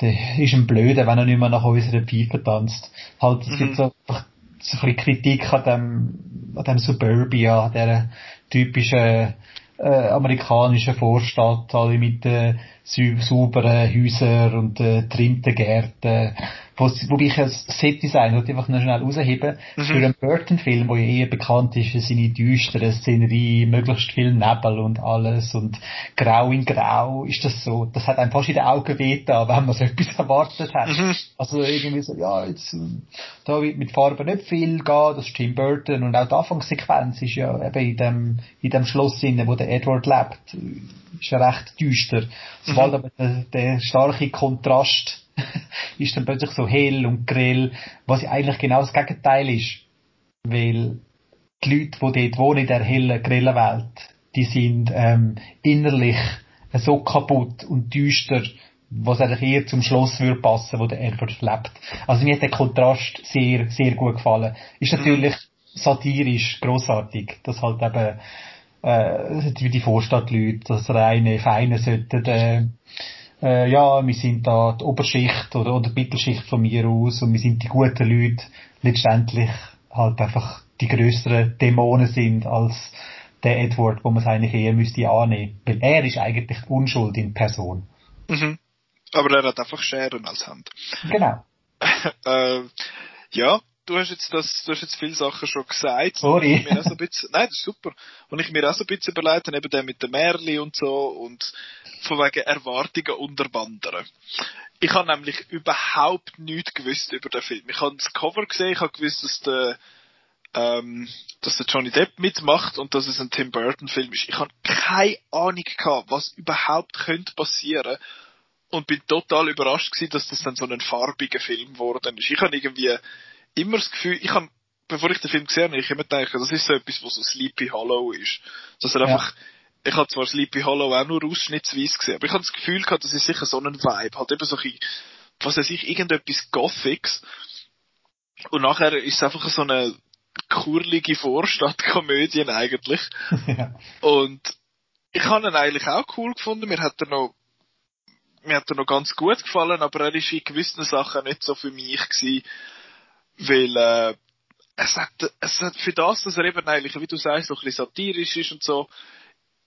der ist ein Blöder, wenn er nicht mehr nach unserer Pfeife tanzt. Halt, es mhm. gibt so, einfach so ein bisschen Kritik an dem, an dem Suburbia, an dieser typischen, äh, amerikanischen Vorstadt, alle mit äh, sauberen Häusern und äh, trimmten Gärten wobei ich als Set-Design einfach noch schnell rausheben, mhm. für einen Burton-Film, der ja eher bekannt ist für seine düstere Szenerie, möglichst viel Nebel und alles und grau in grau, ist das so, das hat einem fast in den Augen wehgetan, wenn man so etwas erwartet hat. Mhm. Also irgendwie so, ja, jetzt, da wird mit Farben nicht viel gehen, das ist Tim Burton und auch die Anfangssequenz ist ja eben in dem, in dem Schloss wo der Edward lebt, ist ja recht düster. Sobald mhm. aber der, der starke Kontrast ist dann plötzlich so hell und grell, was ja eigentlich genau das Gegenteil ist. Weil die Leute, die dort wohnen in der hellen, grellen Welt, die sind ähm, innerlich so kaputt und düster, was eigentlich eher zum Schloss würde passen, wo der Edward lebt. Also mir hat der Kontrast sehr, sehr gut gefallen. Ist mhm. natürlich satirisch großartig, dass halt eben äh, wie die Vorstadtleute, das reine Feine sollten äh, äh, ja, wir sind da die Oberschicht oder, oder die Mittelschicht von mir aus und wir sind die guten Leute, letztendlich halt einfach die größeren Dämonen sind als der Edward, wo man es eigentlich eher müsste annehmen. Weil er ist eigentlich Unschuld in Person. Mhm. Aber er hat einfach Scheren als Hand. Genau. äh, ja, du hast jetzt das, du hast jetzt viele Sachen schon gesagt. Sorry. Mir auch so ein bisschen, nein, das ist super. Und ich mir auch so ein bisschen überlegt habe, eben der mit dem Märli und so und von wegen Erwartungen unterwandern. Ich habe nämlich überhaupt nichts gewusst über den Film. Ich habe das Cover gesehen, ich habe gewusst, dass der, ähm, dass der Johnny Depp mitmacht und dass es ein Tim Burton Film ist. Ich habe keine Ahnung gehabt, was überhaupt könnte passieren und bin total überrascht gewesen, dass das dann so ein farbiger Film geworden ist. Ich habe irgendwie immer das Gefühl, ich habe, bevor ich den Film gesehen habe, ich immer gedacht, das ist so etwas, was so Sleepy Hollow ist. Dass er ja. einfach, ich habe zwar Sleepy Hollow auch nur ausschnittsweise gesehen, aber ich habe das Gefühl gehabt, das ist sicher so ein Vibe, halt eben so ein, was weiß ich, irgendetwas Gothics. Und nachher ist es einfach so eine kurlige Vorstadtkomödie eigentlich. ja. Und ich habe ihn eigentlich auch cool gefunden. Mir hat er noch, mir hat er noch ganz gut gefallen, aber er ist in gewissen Sachen nicht so für mich gewesen, weil, äh, es hat, es hat für das, dass er eben eigentlich, wie du sagst, so ein bisschen satirisch ist und so,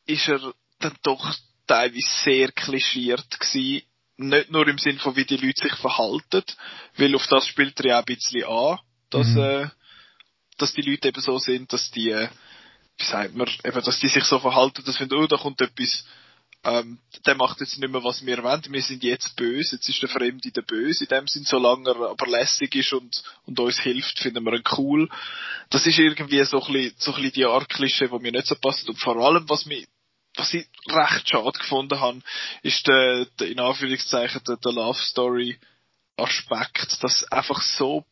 ist er dann doch teilweise sehr klischiert gewesen. Nicht nur im Sinn von, wie die Leute sich verhalten, weil auf das spielt er ja auch ein bisschen an, dass, mhm. äh, dass die Leute eben so sind, dass die, äh, wie sagt man, eben, dass die sich so verhalten, dass wenn, oh, da kommt etwas, ähm, der macht jetzt nicht mehr, was wir wollen, wir sind jetzt böse, jetzt ist der Fremde der Böse, in dem Sinn, solange er aber lässig ist und, und uns hilft, finden wir ihn cool. Das ist irgendwie so ein bisschen, so ein bisschen die Art wo mir nicht so passt. Und vor allem, was mir was ich recht schade gefunden habe, ist der, der in Anführungszeichen der, der Love Story Aspekt, dass einfach so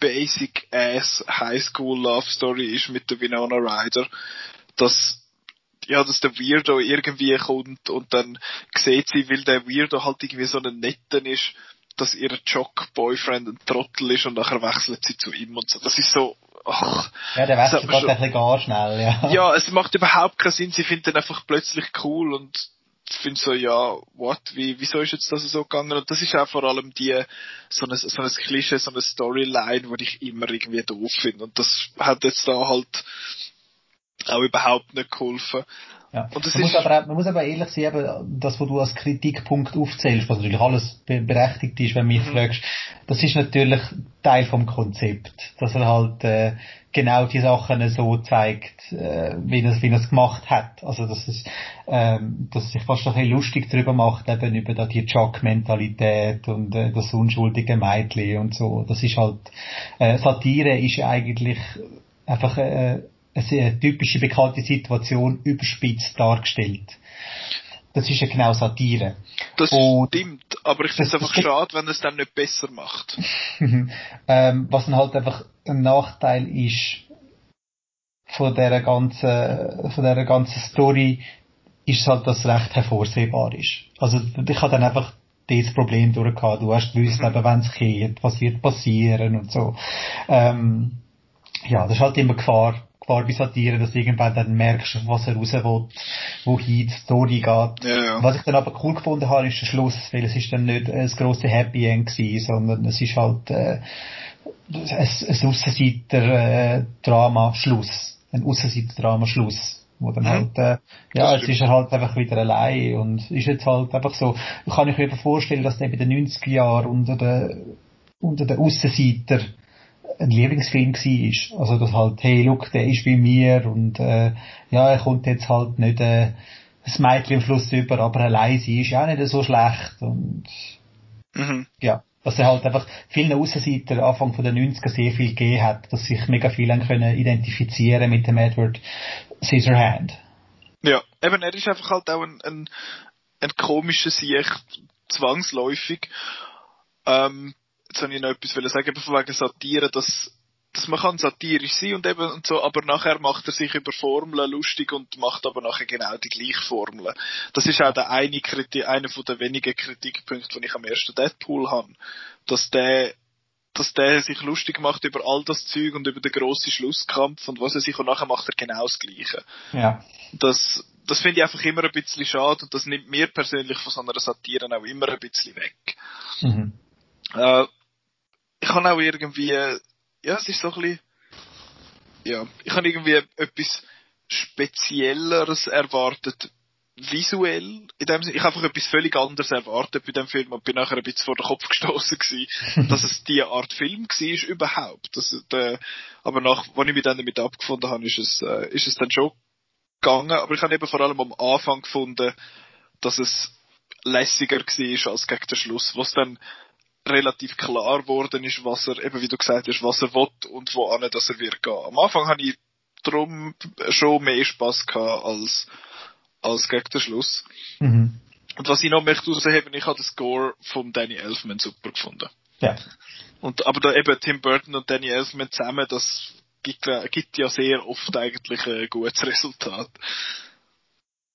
basic ass High School Love Story ist mit der Winona Ryder, dass ja, dass der Weirdo irgendwie kommt und dann sieht sie, weil der Weirdo halt irgendwie so ein Netten ist, dass ihr Jock-Boyfriend ein Trottel ist und nachher wechselt sie zu ihm und so. Das ist so, ach. Ja, der wechselt gerade ein bisschen gar schnell, ja. Ja, es macht überhaupt keinen Sinn. Sie findet ihn einfach plötzlich cool und finde so, ja, what, wie, wieso ist jetzt das so gegangen? Und das ist auch vor allem die, so ein, so ein Klischee, so eine Storyline, die ich immer irgendwie doof finde. Und das hat jetzt da halt auch überhaupt nicht geholfen. Ja. Und das man, ist muss aber man muss aber ehrlich sein, eben, das, was du als Kritikpunkt aufzählst, was natürlich alles berechtigt ist, wenn du mich mhm. fragst, das ist natürlich Teil vom Konzept, dass er halt äh, genau die Sachen so zeigt, äh, wie er wie es gemacht hat. Also dass es, ähm, dass sich fast ein bisschen lustig darüber macht, eben über da die Jock-Mentalität und äh, das unschuldige Mädchen und so. Das ist halt äh, Satire ist eigentlich einfach äh, eine typische bekannte Situation überspitzt dargestellt. Das ist ja genau Satire. Das und stimmt, aber ich finde es einfach schade, wenn es dann nicht besser macht. ähm, was dann halt einfach ein Nachteil ist von der ganzen, von der ganzen Story, ist halt, dass es recht hervorsehbar ist. Also ich habe dann einfach dieses Problem durchgehabt. Du hast gewusst, mhm. wenn es geht, was wird passieren und so. Ähm, ja, das ist halt immer Gefahr, Barbie Satire, dass du irgendwann dann merkst, was er raus will, wohin die Story geht. Ja, ja. Was ich dann aber cool gefunden habe, ist der Schluss, weil es ist dann nicht ein grosses Happy End gewesen, sondern es ist halt äh, ein, ein Aussenseiter-Drama-Schluss. Ein Aussenseiter-Drama-Schluss wo dann mhm. halt, äh, ja, jetzt ist er halt einfach wieder allein und ist jetzt halt einfach so, kann ich mir vorstellen, dass der bei den 90er Jahren unter den, unter den Aussenseiter ein Lieblingsfilm war. Also das halt, hey, look, der ist wie mir und äh, ja, er kommt jetzt halt nicht äh, das Mädchen am Schluss über, aber allein sie ist auch nicht so schlecht und mhm. ja, dass er halt einfach vielen Aussenseiter Anfang von den 90er sehr viel gegeben hat, dass sich mega viele können identifizieren mit dem Edward Scissorhand. Ja, eben, er ist einfach halt auch ein, ein, ein komischer Sieg, zwangsläufig. Ähm, jetzt habe ich noch etwas sagen, eben von wegen Satire, dass, dass man kann satirisch sein und eben und so, aber nachher macht er sich über Formeln lustig und macht aber nachher genau die gleiche Formel. Das ist auch der eine Kritik, einer von den wenigen Kritikpunkten, die ich am ersten Deadpool habe. Dass der, dass der sich lustig macht über all das Zeug und über den grossen Schlusskampf und was er sich und nachher macht er genau das Gleiche. Ja. Das, das finde ich einfach immer ein bisschen schade und das nimmt mir persönlich von so einer Satire auch immer ein bisschen weg. Mhm. Äh, ich habe auch irgendwie, ja, es ist so ein bisschen, ja, ich habe irgendwie etwas Spezielleres erwartet, visuell, in dem Sinne, ich habe einfach etwas völlig anderes erwartet bei dem Film und bin nachher ein bisschen vor den Kopf gestoßen gewesen, dass es diese Art Film war überhaupt. Das, der, aber nach, als ich mich dann damit abgefunden habe, ist es, äh, ist es dann schon gegangen. Aber ich habe eben vor allem am Anfang gefunden, dass es lässiger war als gegen den Schluss, was dann relativ klar geworden ist, was er, eben wie du gesagt hast, was er will und wo an, dass er wird gehen. Am Anfang habe ich darum schon mehr Spass gehabt als, als gegen den Schluss. Mhm. Und was ich noch möchte herausheben, ich habe den Score von Danny Elfman super gefunden. Ja. Und, aber da eben Tim Burton und Danny Elfman zusammen, das gibt, gibt ja sehr oft eigentlich ein gutes Resultat.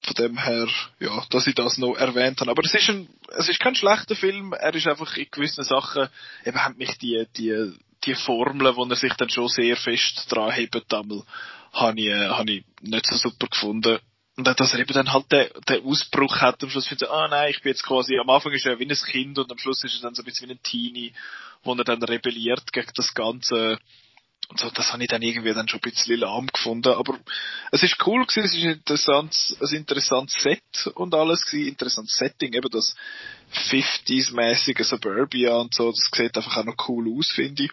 Von dem her, ja, dass ich das noch erwähnt habe. Aber es ist ein, es ist kein schlechter Film, er ist einfach in gewissen Sachen, eben haben mich die, die, die Formeln, wo er sich dann schon sehr fest dran hebt, damals, habe ich, äh, habe ich nicht so super gefunden. Und auch, dass er eben dann halt den, den Ausbruch hat, am Schluss findet er, ah nein, ich bin jetzt quasi, am Anfang ist er wie ein Kind und am Schluss ist er dann so ein bisschen wie ein Teenie, wo er dann rebelliert gegen das Ganze. Und so, das habe ich dann irgendwie dann schon ein bisschen lahm gefunden. Aber es ist cool gewesen, es ist ein interessantes, ein interessantes Set und alles gewesen, interessantes Setting, eben das 50s-mäßige Suburbia und so, das sieht einfach auch noch cool aus, finde ich.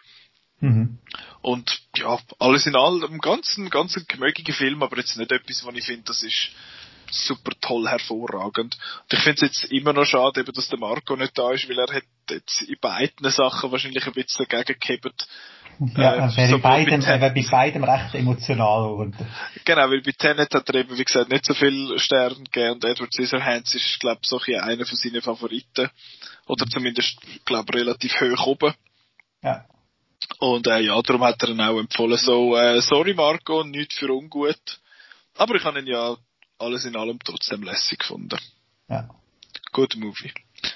Mhm. Und ja, alles in allem ganz, ganz ein gemögiger Film, aber jetzt nicht etwas, wo ich finde, das ist super toll, hervorragend. Und ich finde es jetzt immer noch schade, eben, dass der Marco nicht da ist, weil er hat jetzt in beiden Sachen wahrscheinlich ein bisschen dagegen gehabt. Ja, er wäre bei beidem, er wäre bei beidem recht emotional geworden. Genau, weil bei Tenet hat er eben, wie gesagt, nicht so viel Sterne gegeben und Edward Scissorhands ist, glaube ich, so einer von seinen Favoriten. Oder zumindest, glaube ich, relativ hoch oben. Ja. Und äh, ja, darum hat er ihn auch empfohlen, so, äh, sorry Marco, nicht für ungut. Aber ich habe ihn ja alles in allem trotzdem lässig gefunden. Ja. Good Movie.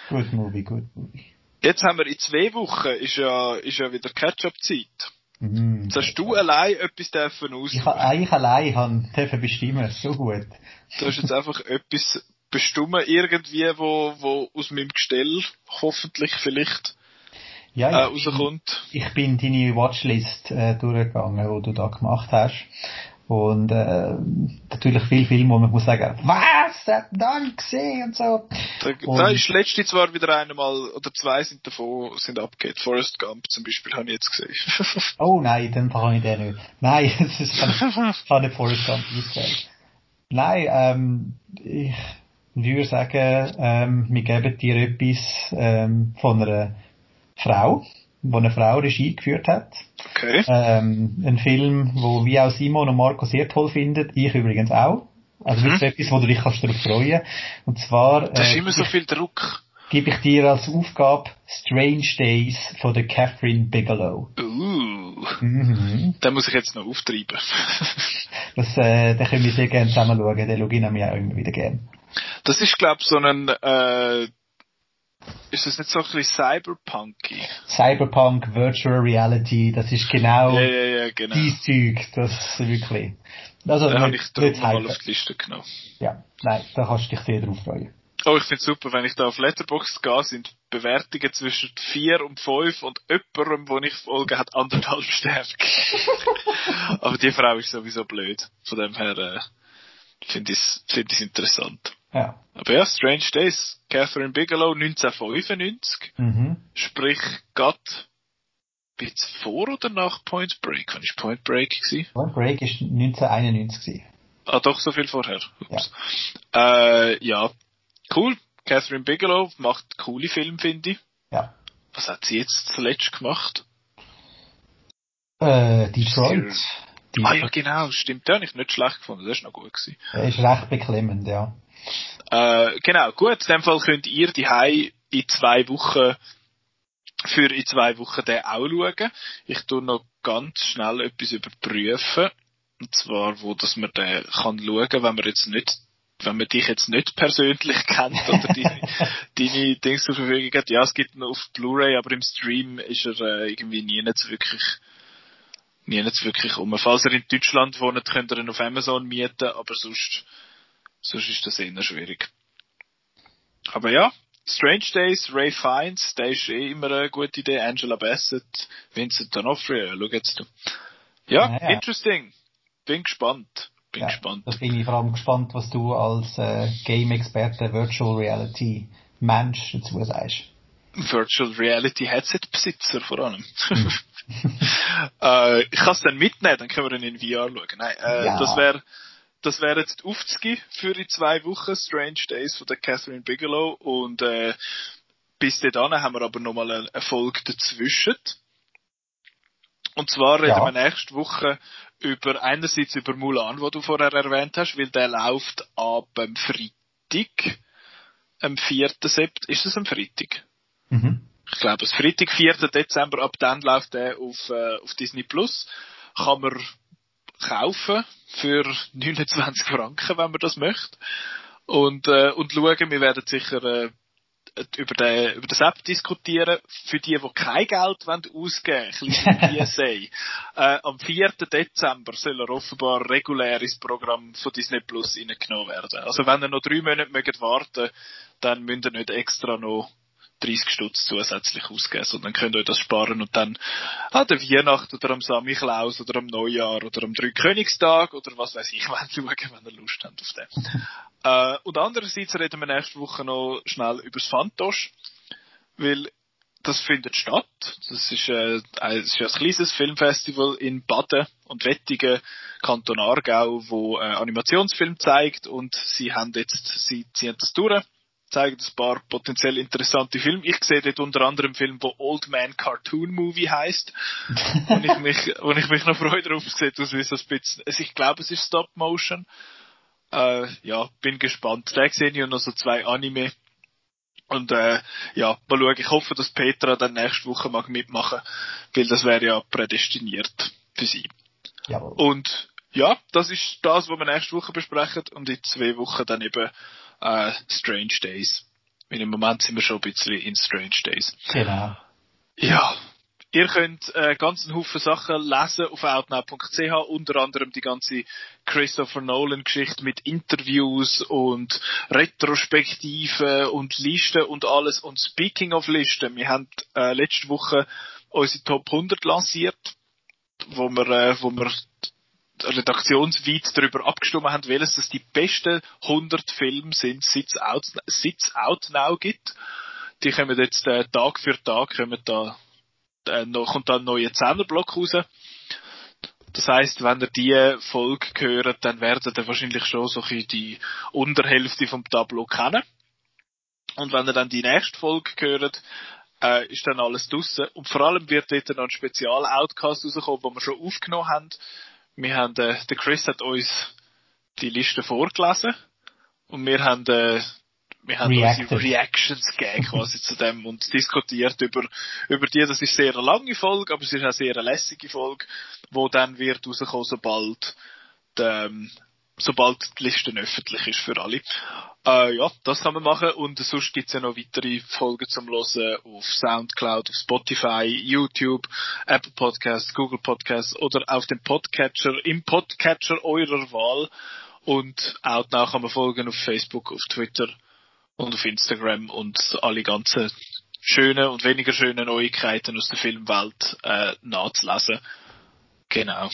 Good Movie, good Movie. Jetzt haben wir in zwei Wochen, ist ja, ist ja wieder Catch-up-Zeit. Mm, Jetzt hast du allein etwas dürfen aus. Ich, ich allein han dürfen bestimmen, so gut. Du hast jetzt einfach etwas bestimmen irgendwie, wo, wo aus meinem Gestell hoffentlich vielleicht ja, äh, rauskommt. Ich bin deine Watchlist äh, durchgegangen, die du da gemacht hast. Und äh, natürlich viel Filme, wo man muss sagen, was, hat dann gesehen und so. Da, und, da ist letzte zwar wieder einmal, oder zwei sind davon sind abgeht. Forrest Gump zum Beispiel habe ich jetzt gesehen. oh nein, dann habe ich den nicht. Nein, das ist kann, kann nicht Forrest Gump ausgewählt. Nein, ähm, ich würde sagen, ähm, wir geben dir etwas ähm, von einer Frau, wo eine Frau Regie geführt hat. Okay. Ähm, ein Film, wo wie auch Simon und Marco sehr toll findet, ich übrigens auch. Also mhm. wirklich etwas, wo du dich kannst darauf freuen. Und zwar... Da ist äh, immer so viel Druck. Gebe ich dir als Aufgabe Strange Days von der Catherine Bigelow. Uh, mhm. Den muss ich jetzt noch auftreiben. das, äh, den können wir sehr gerne zusammen schauen, den schaue ich nämlich auch immer wieder gerne. Das ist, glaube ich, so ein... Äh ist das nicht so ein bisschen Cyberpunky? Cyberpunk, Virtual Reality, das ist genau, ja, ja, ja, genau. dieses Zeug, das ist wirklich. Also, da habe ich doch mal auf die Liste genommen. Ja, nein, da kannst du dich sehr drauf freuen. Oh, ich find's super, wenn ich da auf Letterboxd gehe, sind Bewertungen zwischen 4 und 5 und jemandem, wo ich folge, hat anderthalb Sterne. Aber die Frau ist sowieso blöd. Von dem her, äh, finde ich find ich's interessant. Ja. Aber ja, Strange Days, Catherine Bigelow 1995. Mhm. Sprich, Gott, bisschen vor oder nach Point Break? Wann ist Point Break gewesen? Point Break ist 1991 gewesen. Ah, doch so viel vorher. Ups. Ja. Äh, ja. Cool. Catherine Bigelow macht coole Filme, finde ich. Ja. Was hat sie jetzt zuletzt gemacht? Äh, Detroit. Ah ja, genau, stimmt. Den habe ich nicht schlecht gefunden. Das ist noch gut gewesen. Er ist recht beklemmend, ja. Äh, genau, gut. In dem Fall könnt ihr die Hai in zwei Wochen für in zwei Wochen den auch schauen. Ich tu noch ganz schnell etwas überprüfen. Und zwar, wo dass man den kann schauen, wenn man jetzt nicht wenn man dich jetzt nicht persönlich kennt oder deine, deine Dinge zur Verfügung hat. Ja, es gibt ihn auf Blu-ray, aber im Stream ist er äh, irgendwie nie nicht wirklich nie nicht wirklich um. Falls ihr in Deutschland wohnt, könnt ihr ihn auf Amazon mieten, aber sonst Sonst ist das eher schwierig. Aber ja, Strange Days, Ray Fiennes, der ist eh immer eine gute Idee. Angela Bassett, Vincent D'Onofrio, schau jetzt du. Ja, ja, ja. interesting. Bin gespannt. Bin ja, gespannt. Da bin ich vor allem gespannt, was du als äh, Game-Experte Virtual Reality Mensch dazu sagst. Virtual Reality Headset-Besitzer vor allem. Hm. äh, ich kann es dann mitnehmen, dann können wir ihn in VR schauen. Nein, äh, das wäre das wäre jetzt die für die zwei Wochen Strange Days von der Catherine Bigelow und äh, bis dahin haben wir aber nochmal einen Erfolg dazwischen. Und zwar reden ja. wir nächste Woche über einerseits über Mulan, wo du vorher erwähnt hast, weil der läuft ab dem Freitag, am 4. September. Ist es am Freitag? Mhm. Ich glaube, es Freitag, 4. Dezember, ab dann läuft der auf, äh, auf Disney Plus. Kann man kaufen für 29 Franken, wenn man das möchte. Und, äh, und schauen, wir werden sicher äh, über, den, über das App diskutieren. Für die, die kein Geld wollen ausgeben wollen, PSA. äh, am 4. Dezember soll er offenbar regulär ins Programm von Disney Plus reingenommen werden. Also wenn ihr noch drei Monate mögt warten dann müsst ihr nicht extra noch 30 Stutz zusätzlich ausgeben, sondern könnt ihr das sparen und dann an der Weihnacht oder am Samichlaus oder am Neujahr oder am Dreikönigstag oder was weiß ich, wenn schauen, wenn ihr Lust habt auf den. äh, und andererseits reden wir nächste Woche noch schnell über das Fantosch, weil das findet statt. Das ist, äh, ein, das ist ein kleines Filmfestival in Baden und Wettigen, Kanton Aargau, wo äh, Animationsfilm zeigt und sie haben jetzt, sie ziehen das durch zeigen ein paar potenziell interessante Filme. Ich sehe dort unter anderem einen Film, wo Old Man Cartoon Movie heißt, und ich mich, wo ich mich noch freue drauf sieht, aus wie so ein bisschen, also ich glaube, es ist Stop Motion. Äh, ja, bin gespannt. Da sehe ich noch so zwei Anime. Und äh, ja, mal schauen. Ich hoffe, dass Petra dann nächste Woche mag mitmachen, weil das wäre ja prädestiniert für sie. Jawohl. Und ja, das ist das, was wir nächste Woche besprechen und in zwei Wochen dann eben äh, Strange Days. Weil im Moment sind wir schon ein bisschen in Strange Days. Genau. Ja. Ihr könnt äh, ganzen Haufen Sachen lesen auf outnow.ch, unter anderem die ganze Christopher Nolan Geschichte mit Interviews und Retrospektiven und Listen und alles. Und speaking of Listen, wir haben äh, letzte Woche unsere Top 100 lanciert, wo wir, äh, wo wir redaktionsweit darüber abgestimmt haben, welches das die besten 100 Filme sind, seit Out, Out Now gibt. Die kommen jetzt äh, Tag für Tag, kommen da, äh, noch, kommt da ein neuer Zehnerblock raus. Das heißt, wenn ihr die Folge hört, dann werdet ihr wahrscheinlich schon so die Unterhälfte vom Tableau kennen. Und wenn ihr dann die nächste Folge hört, äh, ist dann alles draussen. Und vor allem wird dort noch ein Spezial-Outcast rauskommen, den wir schon aufgenommen haben wir haben, äh, der Chris hat uns die Liste vorgelesen und wir haben, äh, wir haben Reacted. unsere Reactions gegeben quasi zu dem und diskutiert über, über die. Das ist sehr eine lange Folge, aber es ist auch sehr eine lässige Folge, wo dann wird rauskommen, sobald die, ähm, sobald die Liste öffentlich ist für alle. Äh, ja, das kann man machen und sonst gibt's ja noch weitere Folgen zum Hören auf Soundcloud, auf Spotify, YouTube, Apple Podcasts, Google Podcasts oder auf dem Podcatcher, im Podcatcher eurer Wahl und auch da kann man folgen auf Facebook, auf Twitter und auf Instagram und alle ganzen schönen und weniger schönen Neuigkeiten aus der Filmwelt äh, nachzulesen. Genau.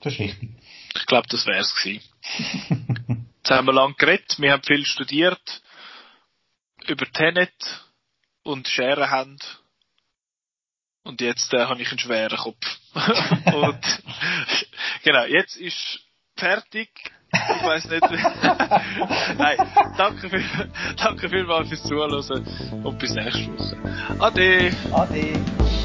Das ist richtig. Ich glaube, das wär's gewesen. Jetzt haben wir lang geredet, wir haben viel studiert über Tenet und Scherenhand. Und jetzt äh, habe ich einen schweren Kopf. und genau, jetzt ist fertig. Ich weiß nicht. Nein, danke, viel, danke vielmals fürs Zuhören und bis nächste Woche. Ade. Ade.